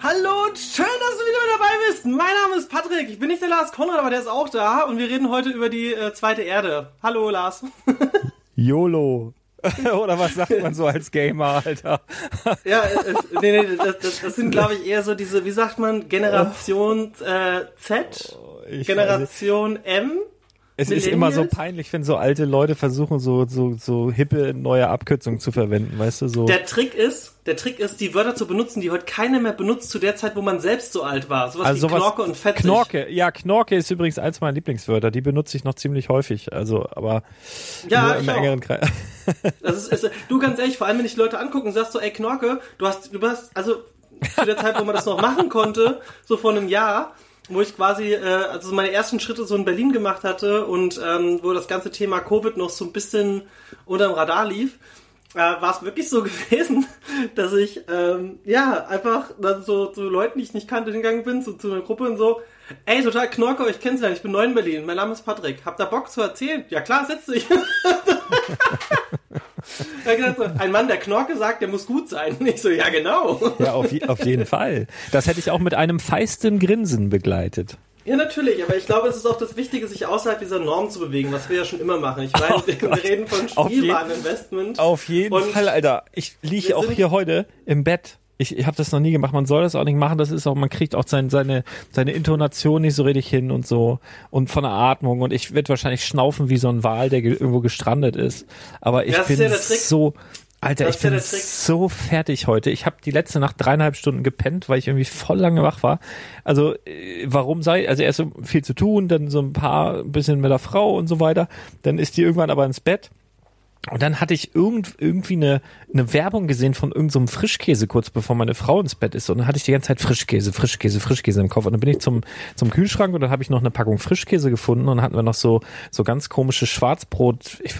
Hallo und schön, dass du wieder mit dabei bist. Mein Name ist Patrick. Ich bin nicht der Lars Konrad, aber der ist auch da. Und wir reden heute über die äh, zweite Erde. Hallo, Lars. YOLO. Oder was sagt man so als Gamer, Alter? ja, äh, nee, nee, das, das, das sind, glaube ich, eher so diese, wie sagt man, Generation äh, Z, oh, Generation M. Es ist immer so peinlich, wenn so alte Leute versuchen, so, so, so hippe neue Abkürzungen zu verwenden, weißt du, so. Der Trick ist, der Trick ist, die Wörter zu benutzen, die heute keiner mehr benutzt zu der Zeit, wo man selbst so alt war. Sowas also wie sowas, Knorke und Fetzig. Knorke, ja, Knorke ist übrigens eins meiner Lieblingswörter. Die benutze ich noch ziemlich häufig. Also, aber ja, im engeren Kreis. Das ist, ist, du ganz ehrlich, vor allem wenn ich Leute angucken, sagst so, ey Knorke, du hast, du hast, also zu der Zeit, wo man das noch machen konnte, so vor einem Jahr, wo ich quasi äh, also meine ersten Schritte so in Berlin gemacht hatte und ähm, wo das ganze Thema Covid noch so ein bisschen unterm Radar lief, äh, war es wirklich so gewesen, dass ich ähm, ja einfach dann so zu Leuten, die ich nicht kannte, hingegangen bin, so, zu einer Gruppe und so, ey, total Knorke, ich kenn's ja, ich bin neu in Berlin, mein Name ist Patrick, habt ihr Bock zu erzählen? Ja klar, setz dich. ein Mann, der Knorke sagt, der muss gut sein. Und ich so, ja genau. Ja, auf, auf jeden Fall. Das hätte ich auch mit einem feisten Grinsen begleitet. Ja, natürlich, aber ich glaube, es ist auch das Wichtige, sich außerhalb dieser Norm zu bewegen, was wir ja schon immer machen. Ich meine, oh wir reden von Spielwareninvestment. Auf jeden Fall, Alter. Ich liege auch hier heute im Bett Ich, ich habe das noch nie gemacht. Man soll das auch nicht machen. Das ist auch, man kriegt auch sein, seine seine Intonation nicht so richtig hin und so und von der Atmung. Und ich werde wahrscheinlich schnaufen wie so ein Wal, der ge irgendwo gestrandet ist. Aber ich Das bin ja so Alter, Das ich ja bin Trick. so fertig heute. Ich habe die letzte Nacht dreieinhalb Stunden gepennt, weil ich irgendwie voll lange wach war. Also äh, warum sei? Also erst so viel zu tun, dann so ein paar ein bisschen mit der Frau und so weiter. Dann ist die irgendwann aber ins Bett. Und dann hatte ich irgend, irgendwie eine, eine Werbung gesehen von irgendeinem so Frischkäse kurz bevor meine Frau ins Bett ist. Und dann hatte ich die ganze Zeit Frischkäse, Frischkäse, Frischkäse im Kopf. Und dann bin ich zum, zum Kühlschrank und dann habe ich noch eine Packung Frischkäse gefunden und dann hatten wir noch so, so ganz komische Schwarzbrot, ich,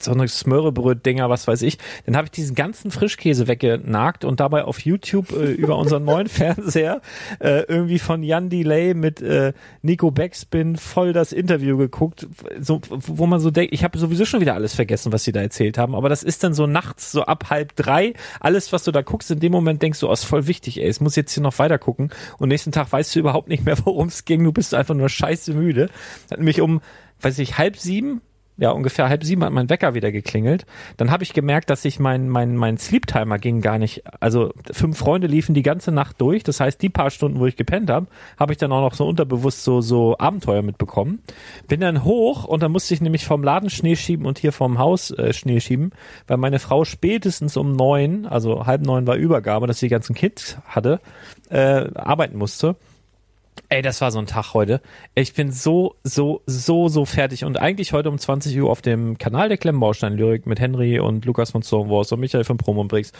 so eine Smörrebröt-Dinger, was weiß ich. Dann habe ich diesen ganzen Frischkäse weggenagt und dabei auf YouTube äh, über unseren neuen Fernseher äh, irgendwie von Jan Delay mit äh, Nico Backspin voll das Interview geguckt, so, wo man so denkt, ich habe sowieso schon wieder alles vergessen, was sie da erzählt haben, aber das ist dann so nachts, so ab halb drei, alles, was du da guckst, in dem Moment denkst du, oh, ist voll wichtig, ey, es muss jetzt hier noch weiter gucken. Und nächsten Tag weißt du überhaupt nicht mehr, worum es ging, du bist einfach nur scheiße müde. Hat mich um, weiß ich, halb sieben ja, ungefähr halb sieben hat mein Wecker wieder geklingelt. Dann habe ich gemerkt, dass ich mein, mein, mein Sleep-Timer ging gar nicht. Also fünf Freunde liefen die ganze Nacht durch. Das heißt, die paar Stunden, wo ich gepennt habe, habe ich dann auch noch so unterbewusst so, so Abenteuer mitbekommen. Bin dann hoch und dann musste ich nämlich vom Laden Schnee schieben und hier vom Haus äh, Schnee schieben, weil meine Frau spätestens um neun, also halb neun war Übergabe, dass sie die ganzen Kids hatte, äh, arbeiten musste. Ey, das war so ein Tag heute. Ich bin so, so, so, so fertig. Und eigentlich heute um 20 Uhr auf dem Kanal der Klemmbaustein Lyrik mit Henry und Lukas von Stonewalls und Michael von Promo und Bricks.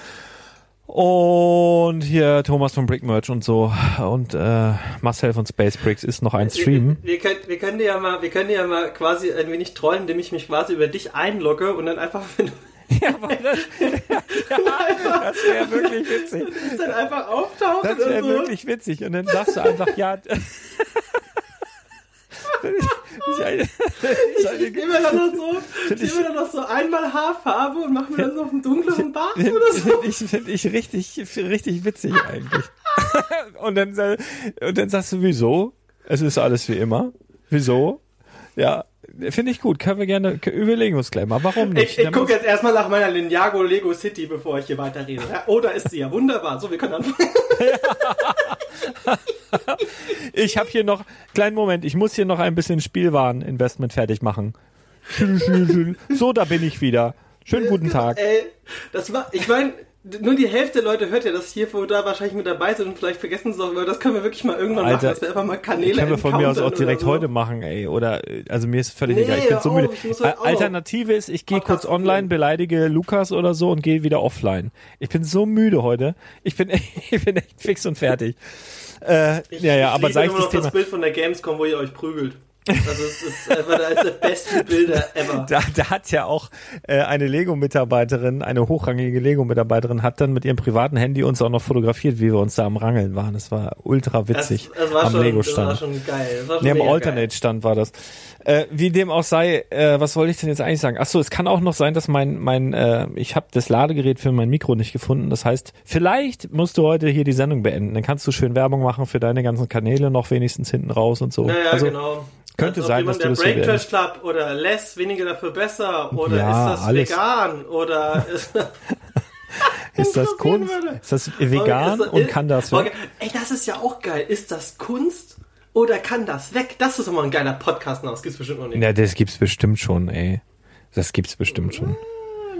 Und hier Thomas von Brick Merch und so. Und äh, Marcel von Space Bricks ist noch ein Stream. Wir, wir, können, wir können dir ja mal, wir können dir ja mal quasi ein wenig trollen, indem ich mich quasi über dich einlogge und dann einfach, wenn du Ja, aber das, ja, das wäre wirklich witzig. dann einfach auftauchst Das wäre so. wirklich witzig. Und dann sagst du einfach, ja. Ich, Ich nehme dann noch so, ich nehme mir dann noch so einmal Haarfarbe und mache mir dann so auf einen dunkleren Bart Finde oder so. ich, find ich richtig, richtig witzig eigentlich. und, dann, und dann sagst du, wieso? Es ist alles wie immer. Wieso? Ja, finde ich gut. Können wir gerne, überlegen uns gleich mal. Warum nicht? Ich, ich gucke jetzt erstmal nach meiner Ninjago Lego City, bevor ich hier weiterrede. Oh, da ist sie ja. Wunderbar. So, wir können anfangen. ich habe hier noch, kleinen Moment, ich muss hier noch ein bisschen Spielwareninvestment fertig machen. So, da bin ich wieder. Schönen guten Tag. Ey, das war, ich meine, nur die Hälfte der Leute hört ja das hier, wo da wahrscheinlich mit dabei sind und vielleicht vergessen sie auch, aber das können wir wirklich mal irgendwann Alter, machen, dass wir einfach mal Kanäle Können wir von mir aus auch direkt so. heute machen, ey. Oder also mir ist völlig Nee, egal. Ich bin so müde. auf, ich Alternative ist, ich gehe kurz online, beleidige Lukas oder so und gehe wieder offline. Ich bin so müde heute. Ich bin, ich bin echt fix und fertig. Äh, Ich, ja, ja, ich aber sei immer das Thema. das Bild von der Gamescom, wo ihr euch prügelt. Also es ist einfach eines der besten Bilder ever. Da, da hat ja auch äh, eine Lego-Mitarbeiterin, eine hochrangige Lego-Mitarbeiterin, hat dann mit ihrem privaten Handy uns auch noch fotografiert, wie wir uns da am Rangeln waren. Das war ultra Das, witzig das, war am schon, das war Lego-Stand. schon geil. Das war schon Nee, am. Alternate-Stand war das. Äh, wie dem auch sei, äh, was wollte ich denn jetzt eigentlich sagen? Ach so, es kann auch noch sein, dass mein, mein, äh, ich habe das Ladegerät für mein Mikro nicht gefunden. Das heißt, vielleicht musst du heute hier die Sendung beenden. Dann kannst du schön Werbung machen für deine ganzen Kanäle noch wenigstens hinten raus und so. Naja, also, genau. Könnte Als ob sein, dass du der das hier Brain Trash Club oder less, weniger dafür besser oder Ja, ist das alles. vegan oder ist, Ist das Kunst? würde. Ist das vegan Ist- und kann das Okay. weg? Ey, das ist ja auch geil. Ist das Kunst oder kann das weg? Das ist immer ein geiler Podcast. Das gibt's bestimmt noch nicht. Ja, das gibt's bestimmt schon, ey. Das gibt's bestimmt schon.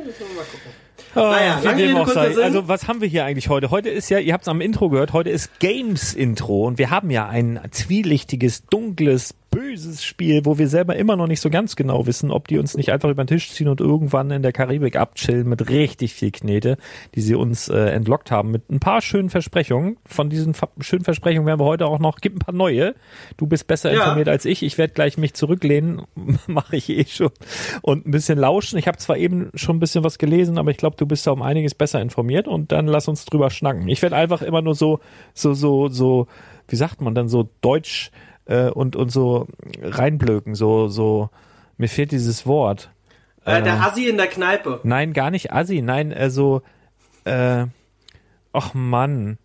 Müssen wir mal gucken. Ah, Naja, wie dem auch sei. Sinn. Also was haben wir hier eigentlich heute? Heute ist ja, ihr habt es am Intro gehört, heute ist Games Intro und wir haben ja ein zwielichtiges, dunkles, böses Spiel, wo wir selber immer noch nicht so ganz genau wissen, ob die uns nicht einfach über den Tisch ziehen und irgendwann in der Karibik abchillen mit richtig viel Knete, die sie uns äh, entlockt haben mit ein paar schönen Versprechungen. Von diesen Ver schönen Versprechungen werden wir heute auch noch, gibt ein paar neue. Du bist besser Ja. informiert als ich. Ich werde gleich mich zurücklehnen, mache ich eh schon und ein bisschen lauschen. Ich habe zwar eben schon ein bisschen was gelesen, aber ich glaube, du bist da um einiges besser informiert und dann lass uns drüber schnacken. Ich werde einfach immer nur so, so, so, so, wie sagt man dann so Deutsch äh, und und so reinblöken, so, so. Mir fehlt dieses Wort. Äh, der Assi in der Kneipe. Nein, gar nicht Assi. Nein, äh, so, äh, ach Mann,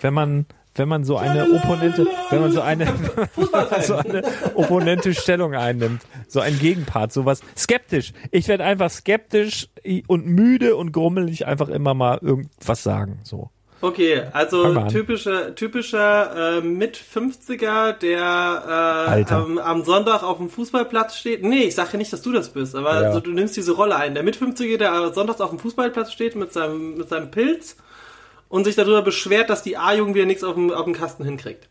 wenn man, wenn man so eine Opponente, wenn man so eine, so eine opponente Stellung einnimmt, so ein Gegenpart, sowas skeptisch. Ich werde einfach skeptisch und müde und grummelig einfach immer mal irgendwas sagen, so. Okay, also typischer typischer äh, mit 50er, der äh, am, am, Sonntag auf dem Fußballplatz steht. Nee, ich sage ja nicht, dass du das bist, aber ja. also, du nimmst diese Rolle ein. Der mit 50er, der sonntags auf dem Fußballplatz steht mit seinem mit seinem Pilz und sich darüber beschwert, dass die A-Jugend wieder nichts auf dem, auf dem Kasten hinkriegt.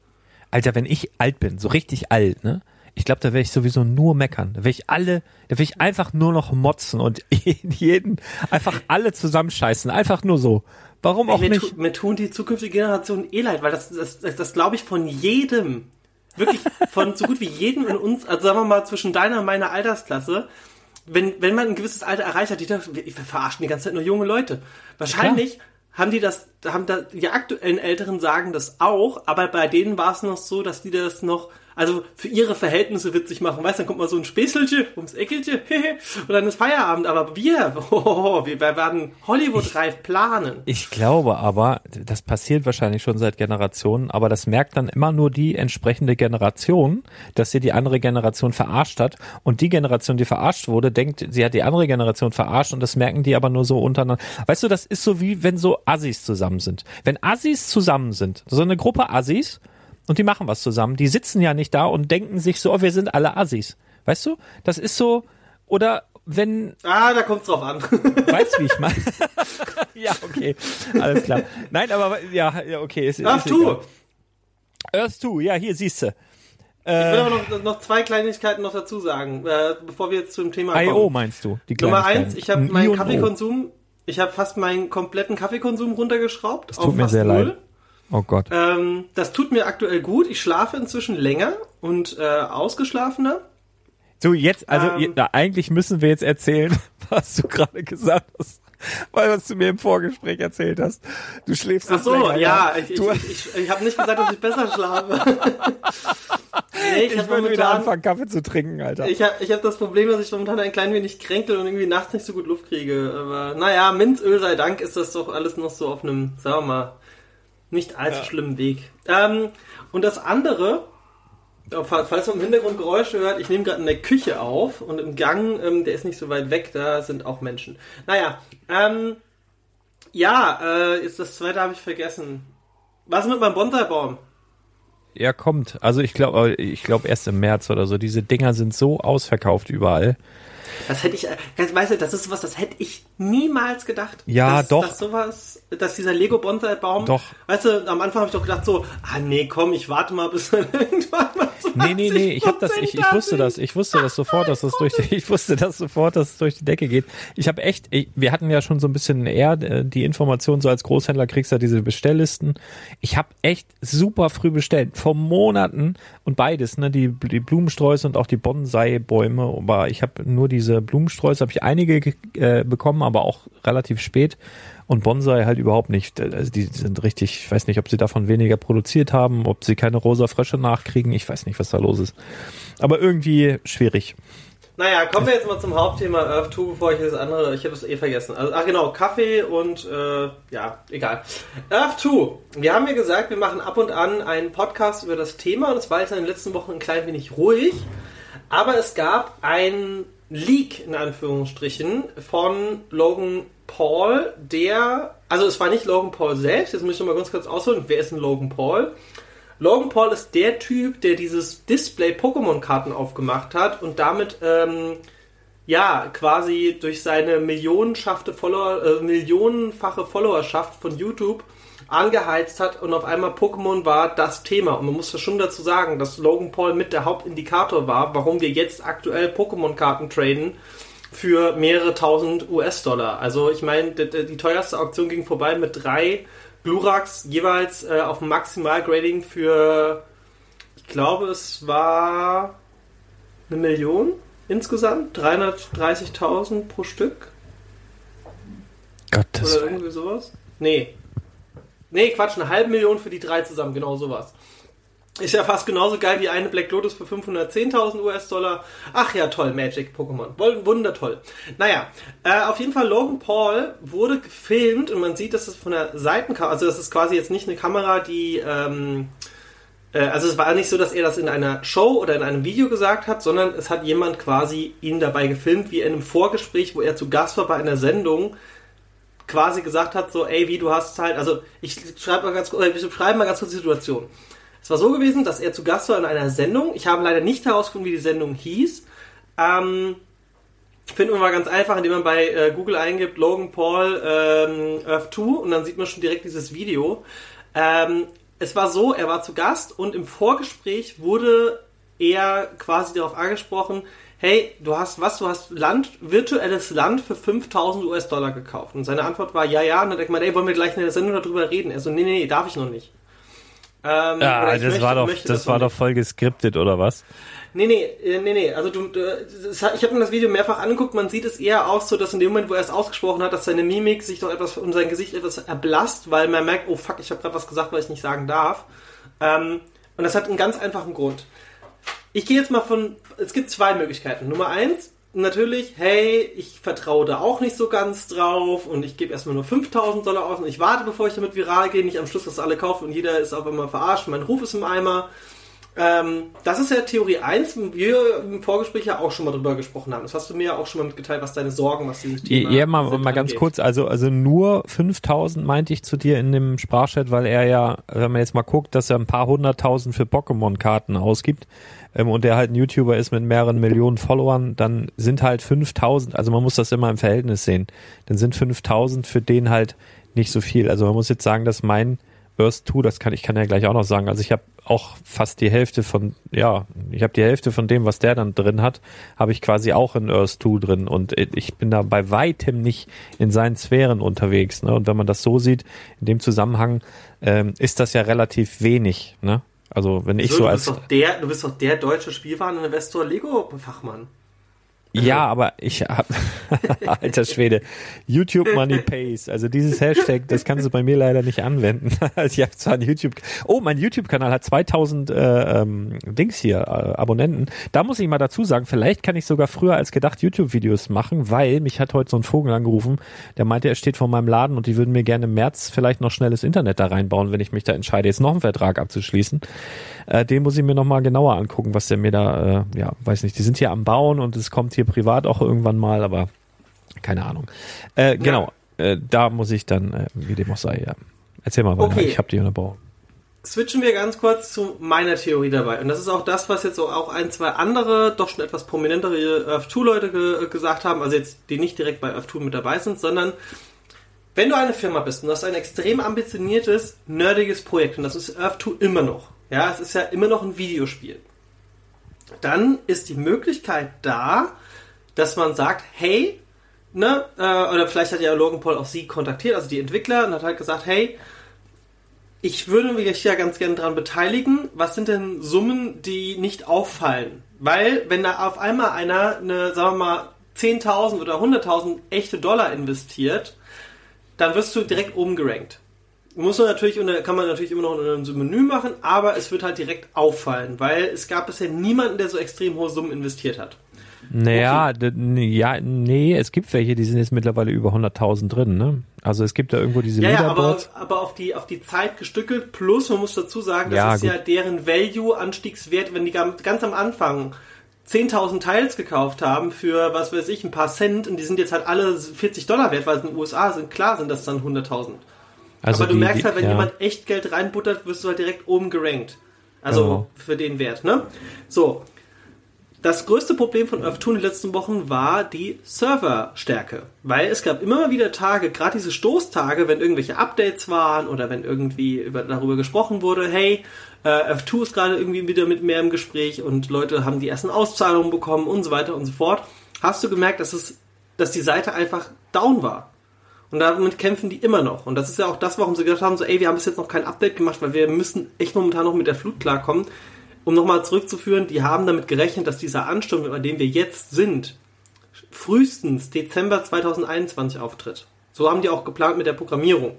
Alter, wenn ich alt bin, so richtig alt, ne? Ich glaube, da werde ich sowieso nur meckern. Da werde ich alle, da werde ich einfach nur noch motzen und jeden einfach alle zusammenscheißen. Einfach nur so. Warum auch mir nicht? Tu, mir tun die zukünftige Generation eh leid, weil das, das, das, das glaube ich von jedem, wirklich von so gut wie jedem in uns, also sagen wir mal zwischen deiner und meiner Altersklasse, wenn, wenn man ein gewisses Alter erreicht hat, die, wir verarschen die ganze Zeit nur junge Leute. Wahrscheinlich Klar. haben die das, haben da, die aktuellen Älteren sagen das auch, aber bei denen war es noch so, dass die das noch also für ihre Verhältnisse witzig machen. Weißt, dann kommt mal so ein Späßelchen ums Eckelchen und dann ist Feierabend. Aber wir, oh, wir werden Hollywood-reif planen. Ich glaube aber, das passiert wahrscheinlich schon seit Generationen, aber das merkt dann immer nur die entsprechende Generation, dass sie die andere Generation verarscht hat. Und die Generation, die verarscht wurde, denkt, sie hat die andere Generation verarscht und das merken die aber nur so untereinander. Weißt du, das ist so wie wenn so Assis zusammen sind. Wenn Assis zusammen sind, so eine Gruppe Assis, und die machen was zusammen. Die sitzen ja nicht da und denken sich so, oh, wir sind alle Assis. Weißt du? Das ist so, oder wenn. Ah, da kommt's drauf an. Weißt wie ich meine? ja, okay. Alles klar. Nein, aber ja, ja okay. Ist, Earth 2. Earth 2, ja, hier siehst du. Äh, ich will aber noch, noch zwei Kleinigkeiten noch dazu sagen, äh, bevor wir jetzt zum Thema kommen. I.O. meinst du? Die Nummer eins, ich habe meinen Kaffeekonsum, ich habe fast meinen kompletten Kaffeekonsum runtergeschraubt. Das tut mir sehr null. leid. Oh Gott. Ähm, das tut mir aktuell gut. Ich schlafe inzwischen länger und äh, ausgeschlafener. So, jetzt, also ähm, ja, eigentlich müssen wir jetzt erzählen, was du gerade gesagt hast. Weil was du mir im Vorgespräch erzählt hast. Du schläfst Ach so, länger, ja. Ich, ich, ich, ich, ich habe nicht gesagt, dass ich besser schlafe. nee, ich ich würde wieder anfangen, Kaffee zu trinken, Alter. Ich habe ich hab das Problem, dass ich momentan ein klein wenig kränkel und irgendwie nachts nicht so gut Luft kriege. Aber naja, Minzöl sei Dank ist das doch alles noch so auf einem, sagen wir mal, nicht allzu ja. schlimmen Weg. Ähm, und das andere, falls man im Hintergrund Geräusche hört, ich nehme gerade in der Küche auf und im Gang, ähm, der ist nicht so weit weg, da sind auch Menschen. Naja, ähm, ja, äh, ist das zweite habe ich vergessen. Was mit meinem Bonsai-Baum? Er kommt. Also ich glaube, ich glaube erst im März oder so. Diese Dinger sind so ausverkauft überall. Das hätte ich, äh, weißt du, das ist sowas, das hätte ich niemals gedacht. Ja, dass, doch. Dass sowas, dass dieser Lego Bonsai Baum. Doch. Weißt du, am Anfang habe ich doch gedacht so, ah nee, komm, ich warte mal bis dann irgendwann mal Nee, nee, nee, ich habe das, ich, ich wusste das, ich wusste das sofort, dass das durch, die, ich wusste das sofort, dass es durch die Decke geht. Ich habe echt, ich, wir hatten ja schon so ein bisschen eher äh, die Information, so als Großhändler kriegst du ja diese Bestelllisten. Ich habe echt super früh bestellt, vor Monaten und beides, ne, die, die Blumensträuße und auch die Bonsai-Bäume, aber ich habe nur diese Blumensträuße, habe ich einige äh, bekommen, aber auch relativ spät und Bonsai halt überhaupt nicht. Also die sind richtig, ich weiß nicht, ob sie davon weniger produziert haben, ob sie keine rosa Frösche nachkriegen, ich weiß nicht, was da los ist. Aber irgendwie schwierig. Naja, kommen wir jetzt mal zum Hauptthema Earth 2, bevor ich das andere, ich habe es eh vergessen. Also, ach genau, Kaffee und, äh, ja, egal. Earth 2, wir haben ja gesagt, wir machen ab und an einen Podcast über das Thema und es war jetzt in den letzten Wochen ein klein wenig ruhig. Aber es gab ein Leak, in Anführungsstrichen, von Logan Paul, der, also es war nicht Logan Paul selbst, jetzt muss ich noch mal ganz kurz ausholen, wer ist denn Logan Paul? Logan Paul ist der Typ, der dieses Display Pokémon-Karten aufgemacht hat und damit ähm, ja quasi durch seine millionenschafte Follower, äh, millionenfache Followerschaft von YouTube angeheizt hat und auf einmal Pokémon war das Thema. Und man muss ja schon dazu sagen, dass Logan Paul mit der Hauptindikator war, warum wir jetzt aktuell Pokémon-Karten traden für mehrere tausend US-Dollar. Also ich meine, die, die, teuerste Auktion ging vorbei mit drei Gluraks jeweils äh, auf Maximalgrading für, ich glaube, es war eine Million insgesamt, 330.000 pro Stück. Gottes Oder irgendwie sowas. Nee. Nee, Quatsch, eine halbe Million für die drei zusammen, genau sowas. Ist ja fast genauso geil wie eine Black Lotus für 510.000 US-Dollar. Ach ja, toll, Magic Pokémon. Wundertoll. Naja, äh, auf jeden Fall Logan Paul wurde gefilmt und man sieht, dass es von der Seitenkamera, also das ist quasi jetzt nicht eine Kamera, die, ähm, äh, also es war nicht so, dass er das in einer Show oder in einem Video gesagt hat, sondern es hat jemand quasi ihn dabei gefilmt, wie in einem Vorgespräch, wo er zu Gast war bei einer Sendung, quasi gesagt hat, so, ey, wie du hast halt, also ich schreibe mal ganz kurz, ich beschreibe mal ganz kurz die Situation. Es war so gewesen, dass er zu Gast war in einer Sendung. Ich habe leider nicht herausgefunden, wie die Sendung hieß. Ähm, findet man mal ganz einfach, indem man bei äh, Google eingibt Logan Paul ähm, Earth 2 und dann sieht man schon direkt dieses Video. Ähm, es war so, er war zu Gast und im Vorgespräch wurde er quasi darauf angesprochen, hey, du hast was, du hast Land, virtuelles Land für 5000 US-Dollar gekauft. Und seine Antwort war, ja, ja. Und dann denkt man, ey, wollen wir gleich in der Sendung darüber reden? Er so, nee, nee, darf ich noch nicht. Ähm, ja, das möchte, war doch, das, das war doch voll geskriptet, oder was? Nee, nee, äh, nee, nee. Also du, ich habe mir das Video mehrfach angeguckt. Man sieht es eher auch so, dass in dem Moment, wo er es ausgesprochen hat, dass seine Mimik sich doch etwas und sein Gesicht etwas erblasst, weil man merkt, oh fuck, ich habe gerade was gesagt, was ich nicht sagen darf. Ähm, und das hat einen ganz einfachen Grund. Ich gehe jetzt mal von, es gibt zwei Möglichkeiten. Nummer eins, natürlich, hey, ich vertraue da auch nicht so ganz drauf und ich gebe erstmal nur 5000 Dollar aus und ich warte, bevor ich damit viral gehe, nicht am Schluss, dass alle kaufen und jeder ist auf einmal verarscht, mein Ruf ist im Eimer. Ähm, das ist ja Theorie 1, wo wir im Vorgespräch ja auch schon mal drüber gesprochen haben. Das hast du mir ja auch schon mal mitgeteilt, was deine Sorgen, was dieses Thema Ja, mal, mal ganz kurz, also, also nur 5000 meinte ich zu dir in dem Sprachchat, weil er ja, wenn man jetzt mal guckt, dass er ein paar hunderttausend für Pokémon-Karten ausgibt ähm, und der halt ein YouTuber ist mit mehreren Millionen Followern, dann sind halt 5000, also man muss das immer im Verhältnis sehen, dann sind 5000 für den halt nicht so viel. Also man muss jetzt sagen, dass mein Earth 2, das kann ich kann ja gleich auch noch sagen. Also ich habe auch fast die Hälfte von, ja, ich habe die Hälfte von dem, was der dann drin hat, habe ich quasi auch in Earth 2 drin und ich bin da bei weitem nicht in seinen Sphären unterwegs. Ne? Und wenn man das so sieht, in dem Zusammenhang, ähm, ist das ja relativ wenig. Ne? Also wenn ich so, so als... Bist der, du bist doch der deutsche Spielwareninvestor Lego-Fachmann. Ja, aber ich hab, alter Schwede, YouTube Money Pays, also dieses Hashtag, das kannst du bei mir leider nicht anwenden. Also ich habe zwar einen YouTube, oh, mein YouTube-Kanal hat 2000 äh, ähm, Dings hier, äh, Abonnenten. Da muss ich mal dazu sagen, vielleicht kann ich sogar früher als gedacht YouTube-Videos machen, weil mich hat heute so ein Vogel angerufen, der meinte, er steht vor meinem Laden und die würden mir gerne im März vielleicht noch schnelles Internet da reinbauen, wenn ich mich da entscheide, jetzt noch einen Vertrag abzuschließen. Äh, den muss ich mir nochmal genauer angucken, was der mir da, äh, ja, weiß nicht, die sind hier am Bauen und es kommt hier privat auch irgendwann mal, aber keine Ahnung. Äh, genau, äh, da muss ich dann, äh, wie dem auch sei, ja. Erzähl mal weiter, okay. ich habe die unterbrochen. Switchen wir ganz kurz zu meiner Theorie dabei. Und das ist auch das, was jetzt so auch ein, zwei andere, doch schon etwas prominentere Earth 2 Leute ge gesagt haben, also jetzt, die nicht direkt bei Earth 2 mit dabei sind, sondern wenn du eine Firma bist und du hast ein extrem ambitioniertes, nerdiges Projekt, und das ist Earth 2 immer noch, ja, es ist ja immer noch ein Videospiel. Dann ist die Möglichkeit da, dass man sagt, hey, ne, äh, oder vielleicht hat ja Logan Paul auch sie kontaktiert, also die Entwickler, und hat halt gesagt, hey, ich würde mich ja ganz gerne daran beteiligen. Was sind denn Summen, die nicht auffallen? Weil, wenn da auf einmal einer eine, sagen wir mal, 10.000 oder 100.000 echte Dollar investiert, dann wirst du direkt oben gerankt muss man natürlich kann man natürlich immer noch unter einem Menü machen, aber es wird halt direkt auffallen, weil es gab bisher niemanden, der so extrem hohe Summen investiert hat. Naja, okay. ja, nee, es gibt welche, die sind jetzt mittlerweile über 100.000 drin, ne? Also es gibt da irgendwo diese ja, ja, aber, aber auf die auf die Zeit gestückelt. Plus, man muss dazu sagen, das ja, ist gut. ja deren Value-Anstiegswert, wenn die ganz am Anfang 10.000 Teils gekauft haben für, was weiß ich, ein paar Cent und die sind jetzt halt alle 40 Dollar wert, weil es in den USA sind. Klar sind das dann 100.000. Also Aber du die, merkst halt, wenn ja. jemand echt Geld reinbuttert, wirst du halt direkt oben gerankt. Also genau. für den Wert, ne? So. Das größte Problem von Earth 2 in den letzten Wochen war die Serverstärke. Weil es gab immer wieder Tage, gerade diese Stoßtage, wenn irgendwelche Updates waren oder wenn irgendwie über, darüber gesprochen wurde, hey, äh, Earth 2 ist gerade irgendwie wieder mit mehr im Gespräch und Leute haben die ersten Auszahlungen bekommen und so weiter und so fort. Hast du gemerkt, dass es, dass die Seite einfach down war. Und damit kämpfen die immer noch. Und das ist ja auch das, warum sie gesagt haben, so, ey, wir haben bis jetzt noch kein Update gemacht, weil wir müssen echt momentan noch mit der Flut klarkommen. Um nochmal zurückzuführen, die haben damit gerechnet, dass dieser Ansturm, bei dem wir jetzt sind, frühestens Dezember 2021 auftritt. So haben die auch geplant mit der Programmierung.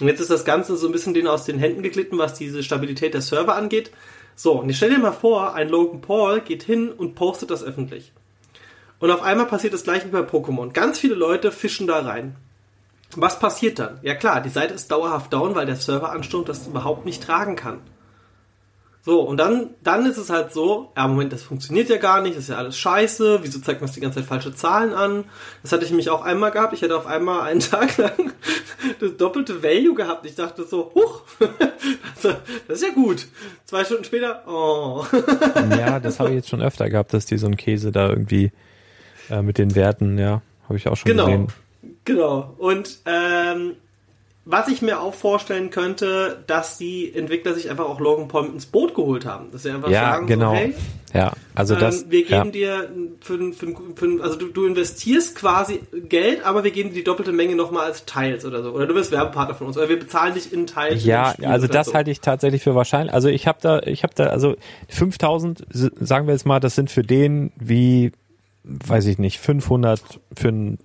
Und jetzt ist das Ganze so ein bisschen denen aus den Händen geglitten, was diese Stabilität der Server angeht. So, und jetzt stell dir mal vor, ein Logan Paul geht hin und postet das öffentlich. Und auf einmal passiert das gleiche wie bei Pokémon. Ganz viele Leute fischen da rein. Was passiert dann? Ja klar, die Seite ist dauerhaft down, weil der Serveransturm das überhaupt nicht tragen kann. So, und dann, dann ist es halt so, ja, Moment, das funktioniert ja gar nicht, das ist ja alles scheiße, wieso zeigt man die ganze Zeit falsche Zahlen an? Das hatte ich nämlich auch einmal gehabt, ich hatte auf einmal einen Tag lang das doppelte Value gehabt. Ich dachte so, huch, das ist ja gut. Zwei Stunden später, oh. Ja, das habe ich jetzt schon öfter gehabt, dass die so ein Käse da irgendwie äh, mit den Werten, ja, habe ich auch schon genau. gesehen. Genau. Und ähm, was ich mir auch vorstellen könnte, dass die Entwickler sich einfach auch Logan Paul ins Boot geholt haben. Dass sie einfach Ja, sagen, genau. so, hey, Ja, also das. ähm, wir geben ja. dir für, für, für, also du, du investierst quasi Geld, aber wir geben dir die doppelte Menge nochmal als Teils oder so. Oder du bist Werbepartner von uns. Oder wir bezahlen dich in Teils. Ja, also das so. halte ich tatsächlich für wahrscheinlich. Also ich habe da, ich habe da, also 5000, s- sagen wir jetzt mal, das sind für den wie, weiß ich nicht, 500 für einen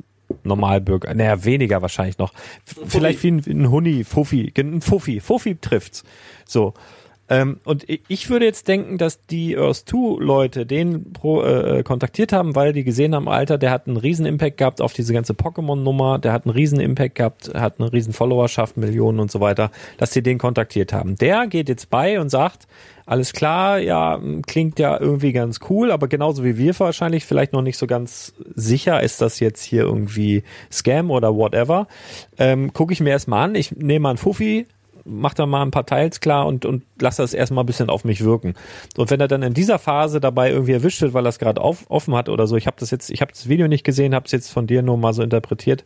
Normalbürger. Naja, weniger wahrscheinlich noch. F- Vielleicht wie ein, ein Huni, Fuffi, ein Fuffi, Fuffi trifft's. So. Ähm, und ich würde jetzt denken, dass die Earth 2 Leute den pro, äh, kontaktiert haben, weil die gesehen haben, Alter, der hat einen riesen Impact gehabt auf diese ganze Pokémon-Nummer, der hat einen riesen Impact gehabt, hat eine riesen Followerschaft, Millionen und so weiter, dass sie den kontaktiert haben. Der geht jetzt bei und sagt, alles klar, ja, klingt ja irgendwie ganz cool, aber genauso wie wir wahrscheinlich vielleicht noch nicht so ganz sicher, ist das jetzt hier irgendwie Scam oder whatever. Ähm, Gucke ich mir erstmal an, ich nehme mal einen Fuffi, mach da mal ein paar Teils klar und, und lass das erstmal ein bisschen auf mich wirken. Und wenn er dann in dieser Phase dabei irgendwie erwischt wird, weil er es gerade auf, offen hat oder so, ich habe das jetzt, ich habe das Video nicht gesehen, habe es jetzt von dir nur mal so interpretiert,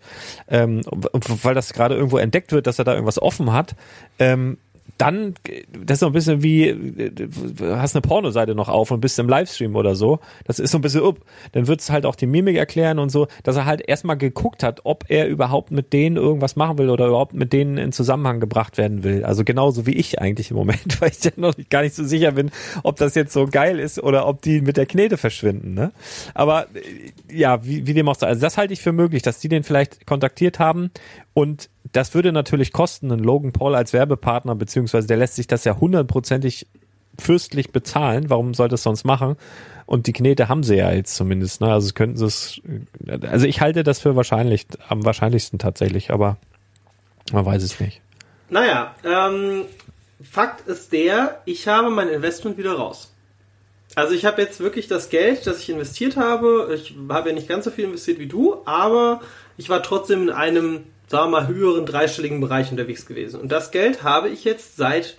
ähm, weil das gerade irgendwo entdeckt wird, dass er da irgendwas offen hat, ähm, dann, das ist so ein bisschen wie, du hast eine Pornoseite noch auf und bist im Livestream oder so. Das ist so ein bisschen up. Dann wird's halt auch die Mimik erklären und so, dass er halt erstmal geguckt hat, ob er überhaupt mit denen irgendwas machen will oder überhaupt mit denen in Zusammenhang gebracht werden will. Also genauso wie ich eigentlich im Moment, weil ich ja noch gar nicht so sicher bin, ob das jetzt so geil ist oder ob die mit der Knete verschwinden. Ne? Aber äh, ja, wie, wie dem auch sei. Also das halte ich für möglich, dass die den vielleicht kontaktiert haben und das würde natürlich kosten, einen Logan Paul als Werbepartner, beziehungsweise der lässt sich das ja hundertprozentig fürstlich bezahlen. Warum sollte es sonst machen? Und die Knete haben sie ja jetzt zumindest. Ne? Also könnten sie es. Also ich halte das für wahrscheinlich, am wahrscheinlichsten tatsächlich, aber man weiß es nicht. Naja, ähm, Fakt ist der, ich habe mein Investment wieder raus. Also ich habe jetzt wirklich das Geld, das ich investiert habe. Ich habe ja nicht ganz so viel investiert wie du, aber ich war trotzdem in einem, sagen wir mal, höheren dreistelligen Bereich unterwegs gewesen. Und das Geld habe ich jetzt seit